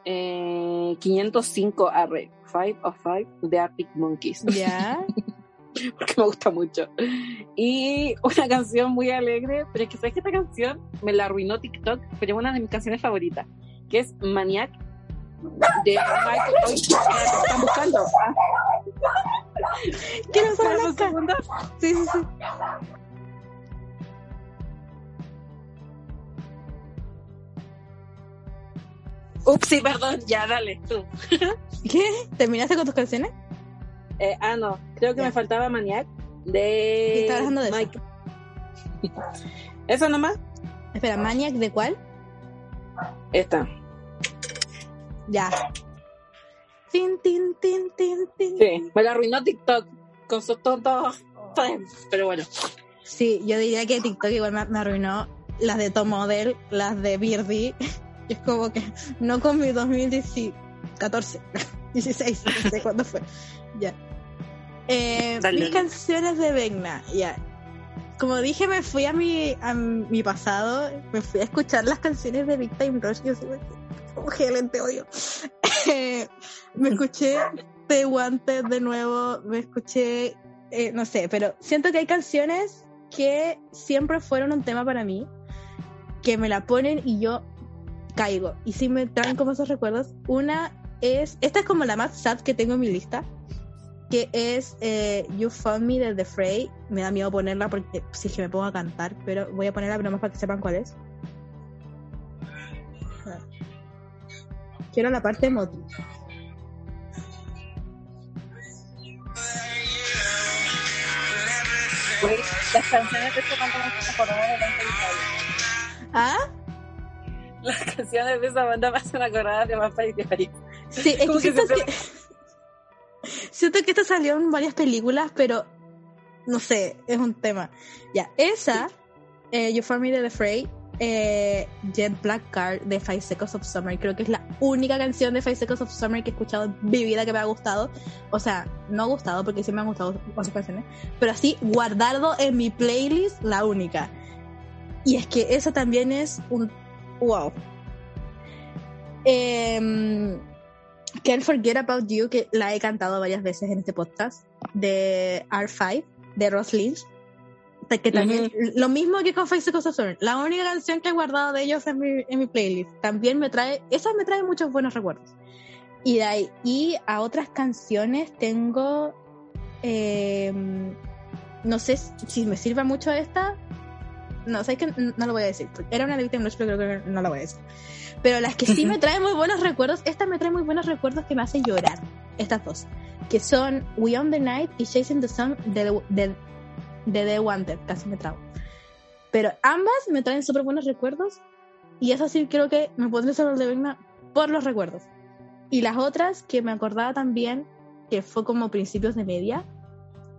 eh, 505 arre, 5 of 5 de Arctic Monkeys, Ya. porque me gusta mucho. Y una canción muy alegre, pero es que sabes que esta canción me la arruinó TikTok, pero es una de mis canciones favoritas, que es Maniac de Michael. Espérate, están buscando. Ah, usar un segundo. Sí, sí, sí. Ups, sí, perdón, ya, dale, tú. ¿Qué? ¿Terminaste con tus canciones? Eh, ah, no, creo que Ya. me faltaba Maniac de. Estaba hablando de. Mike. ¿Eso nomás? Espera, Maniac, ¿de cuál? Esta. Ya. Tin, tin, tin, tin, tin. Sí, me la arruinó TikTok con sus tontos pero bueno. Sí, yo diría que TikTok igual me, me arruinó las de Tom Model, las de Birdie. Es como que no con mi 2014, 16, no sé cuándo fue. Ya. Eh, mis canciones de Vegna, ya. Como dije, me fui a mi, a mi pasado, me fui a escuchar las canciones de Big Time Rush. Yo soy como Helen, te odio. Eh, me escuché The Wanted de nuevo, me escuché eh, no sé, pero siento que hay canciones que siempre fueron un tema para mí, que me la ponen y yo caigo. Y sí me traen como esos recuerdos. Una es, esta es como la más sad que tengo en mi lista, que es eh, You Found Me de The Fray. Me da miedo ponerla porque si es que me pongo a cantar, pero voy a ponerla pero más para que sepan cuál es. Quiero la parte emotiva. Las canciones de esta banda me acordar de Vampire Diaries. ¿Ah? Las canciones de esa banda me hacen acordar de Vampire Diaries. Sí, es que que que, siento que esta salió en varias películas, pero no sé, es un tema. Ya, esa, eh, You For Me the Fray, eh, Jet Black Card de Five Seconds of Summer, creo que es la única canción de Five Seconds of Summer que he escuchado en mi vida que me ha gustado. O sea, no ha gustado porque sí me han gustado otras canciones, pero así guardado en mi playlist, la única. Y es que esa también es un wow. Em, Can't Forget About You, que la he cantado varias veces en este podcast, de R5, de Ross Lynch. Que también, lo mismo que con Face of Summer, la única canción que he guardado de ellos en mi, en mi playlist. También me trae, esa me trae muchos buenos recuerdos. Y de ahí, y a otras canciones tengo, em, no sé si me sirva mucho esta, no, sé que no lo voy a decir. Era una de Victim Blues, pero creo que no la voy a decir. Pero las que sí me traen muy buenos recuerdos, esta me trae muy buenos recuerdos que me hacen llorar. Estas dos. Que son We on the Night y Chasing the Sun de, de, de The Wanted. Casi me trago. Pero ambas me traen súper buenos recuerdos. Y eso sí creo que me pondré sobre de Vegna por los recuerdos. Y las otras que me acordaba también, que fue como principios de media,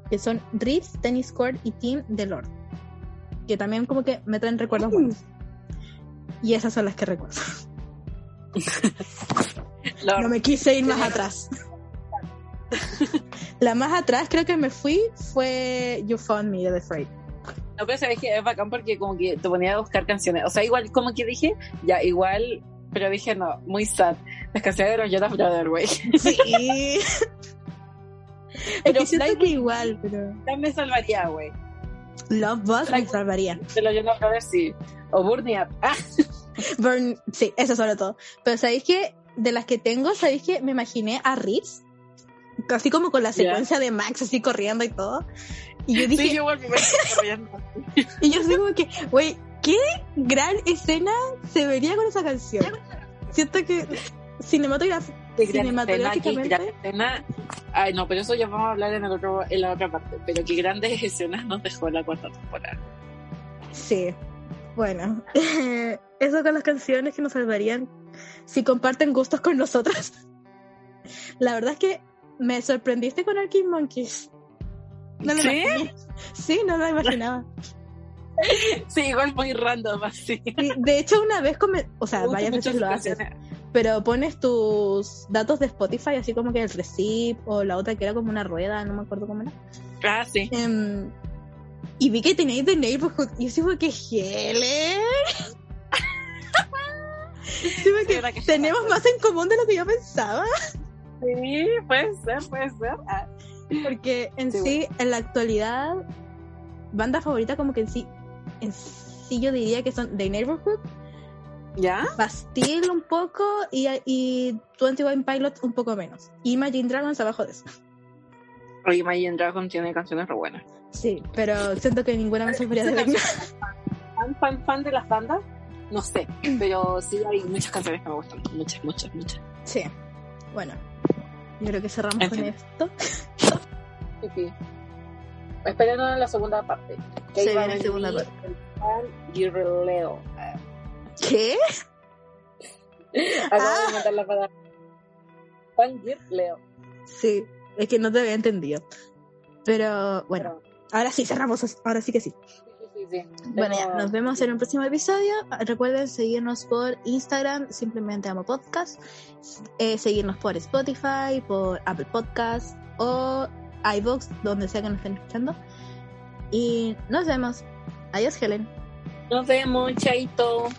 que son Ritz, Tennis Court y Team de Lord que también como que me traen recuerdos buenos. Y esas son las que recuerdo. Lord. No me quise ir más atrás. La más atrás creo que me fui fue You Found Me de The Freight. No, pero sabes que es bacán porque como que te ponía a buscar canciones. O sea, igual como que dije, ya, igual, pero dije no, muy sad. Las canciones de los Jonas Brothers, güey. Sí. es Pero que siento que igual, pero Ya me salvaría, güey. Love Buzz me salvaría. De los Jonas Brothers, sí. O Burn Up. Ah, Burn, sí, eso sobre todo. Pero sabéis que de las que tengo, sabéis que me imaginé a Ritz, así como con la secuencia de Max así corriendo y todo. Y yo dije, sí, yo igual me corriendo. Y yo como que, güey, qué gran escena se vería con esa canción. Siento que cinematograf Qué gran qué gran escena. Ay, no, pero eso ya vamos a hablar en, el otro, en la otra parte. Pero qué grandes escenas nos dejó la cuarta temporada. Sí. Bueno, eso con las canciones que nos salvarían si comparten gustos con nosotras. La verdad es que me sorprendiste con Arcade Monkeys. No ¿Sí? imaginé. Sí, no lo imaginaba. Sí, igual muy random, así. Y de hecho, una vez, come... o sea, varias veces lo haces. Pero pones tus datos de Spotify, así como que el recip o la otra que era como una rueda, no me acuerdo cómo era. Ah, sí. Em, y vi que tenéis The Neighborhood y yo sí fue que Helen. Sí, fue que sí. tenemos más en común de lo que yo pensaba. Sí, puede ser, puede ser. Ah, Porque en Sí, sí, en la actualidad, banda favorita como que en sí, en sí yo diría que son The Neighborhood, ¿Ya? Bastille un poco y, y 21 Pilots un poco menos. Y Imagine Dragons abajo de eso. Oye, Imagine Dragon tiene canciones re buenas. Sí, pero siento que ninguna me salvaría de. ¿Fan, fan, fan de las bandas? No sé, pero sí hay muchas canciones que me gustan. Muchas, muchas, muchas. Sí. Bueno, yo creo que cerramos En con fin. esto. Sí, sí. Esperen a la segunda parte. Que a viene venir segunda parte. el fan Girleo. Ah, ¿Qué? Acabo Ah. de inventar la palabra. Fan Girleo. Sí, es que no te había entendido. Pero bueno, ahora sí cerramos, ahora sí que sí. Sí, sí, sí. Bueno, ya, nos vemos en un próximo episodio. Recuerden seguirnos por Instagram, simplemente amo podcast. Eh, seguirnos por Spotify, por Apple Podcast o iVoox, donde sea que nos estén escuchando. Y nos vemos. Adiós, Helen. Nos vemos, chaito.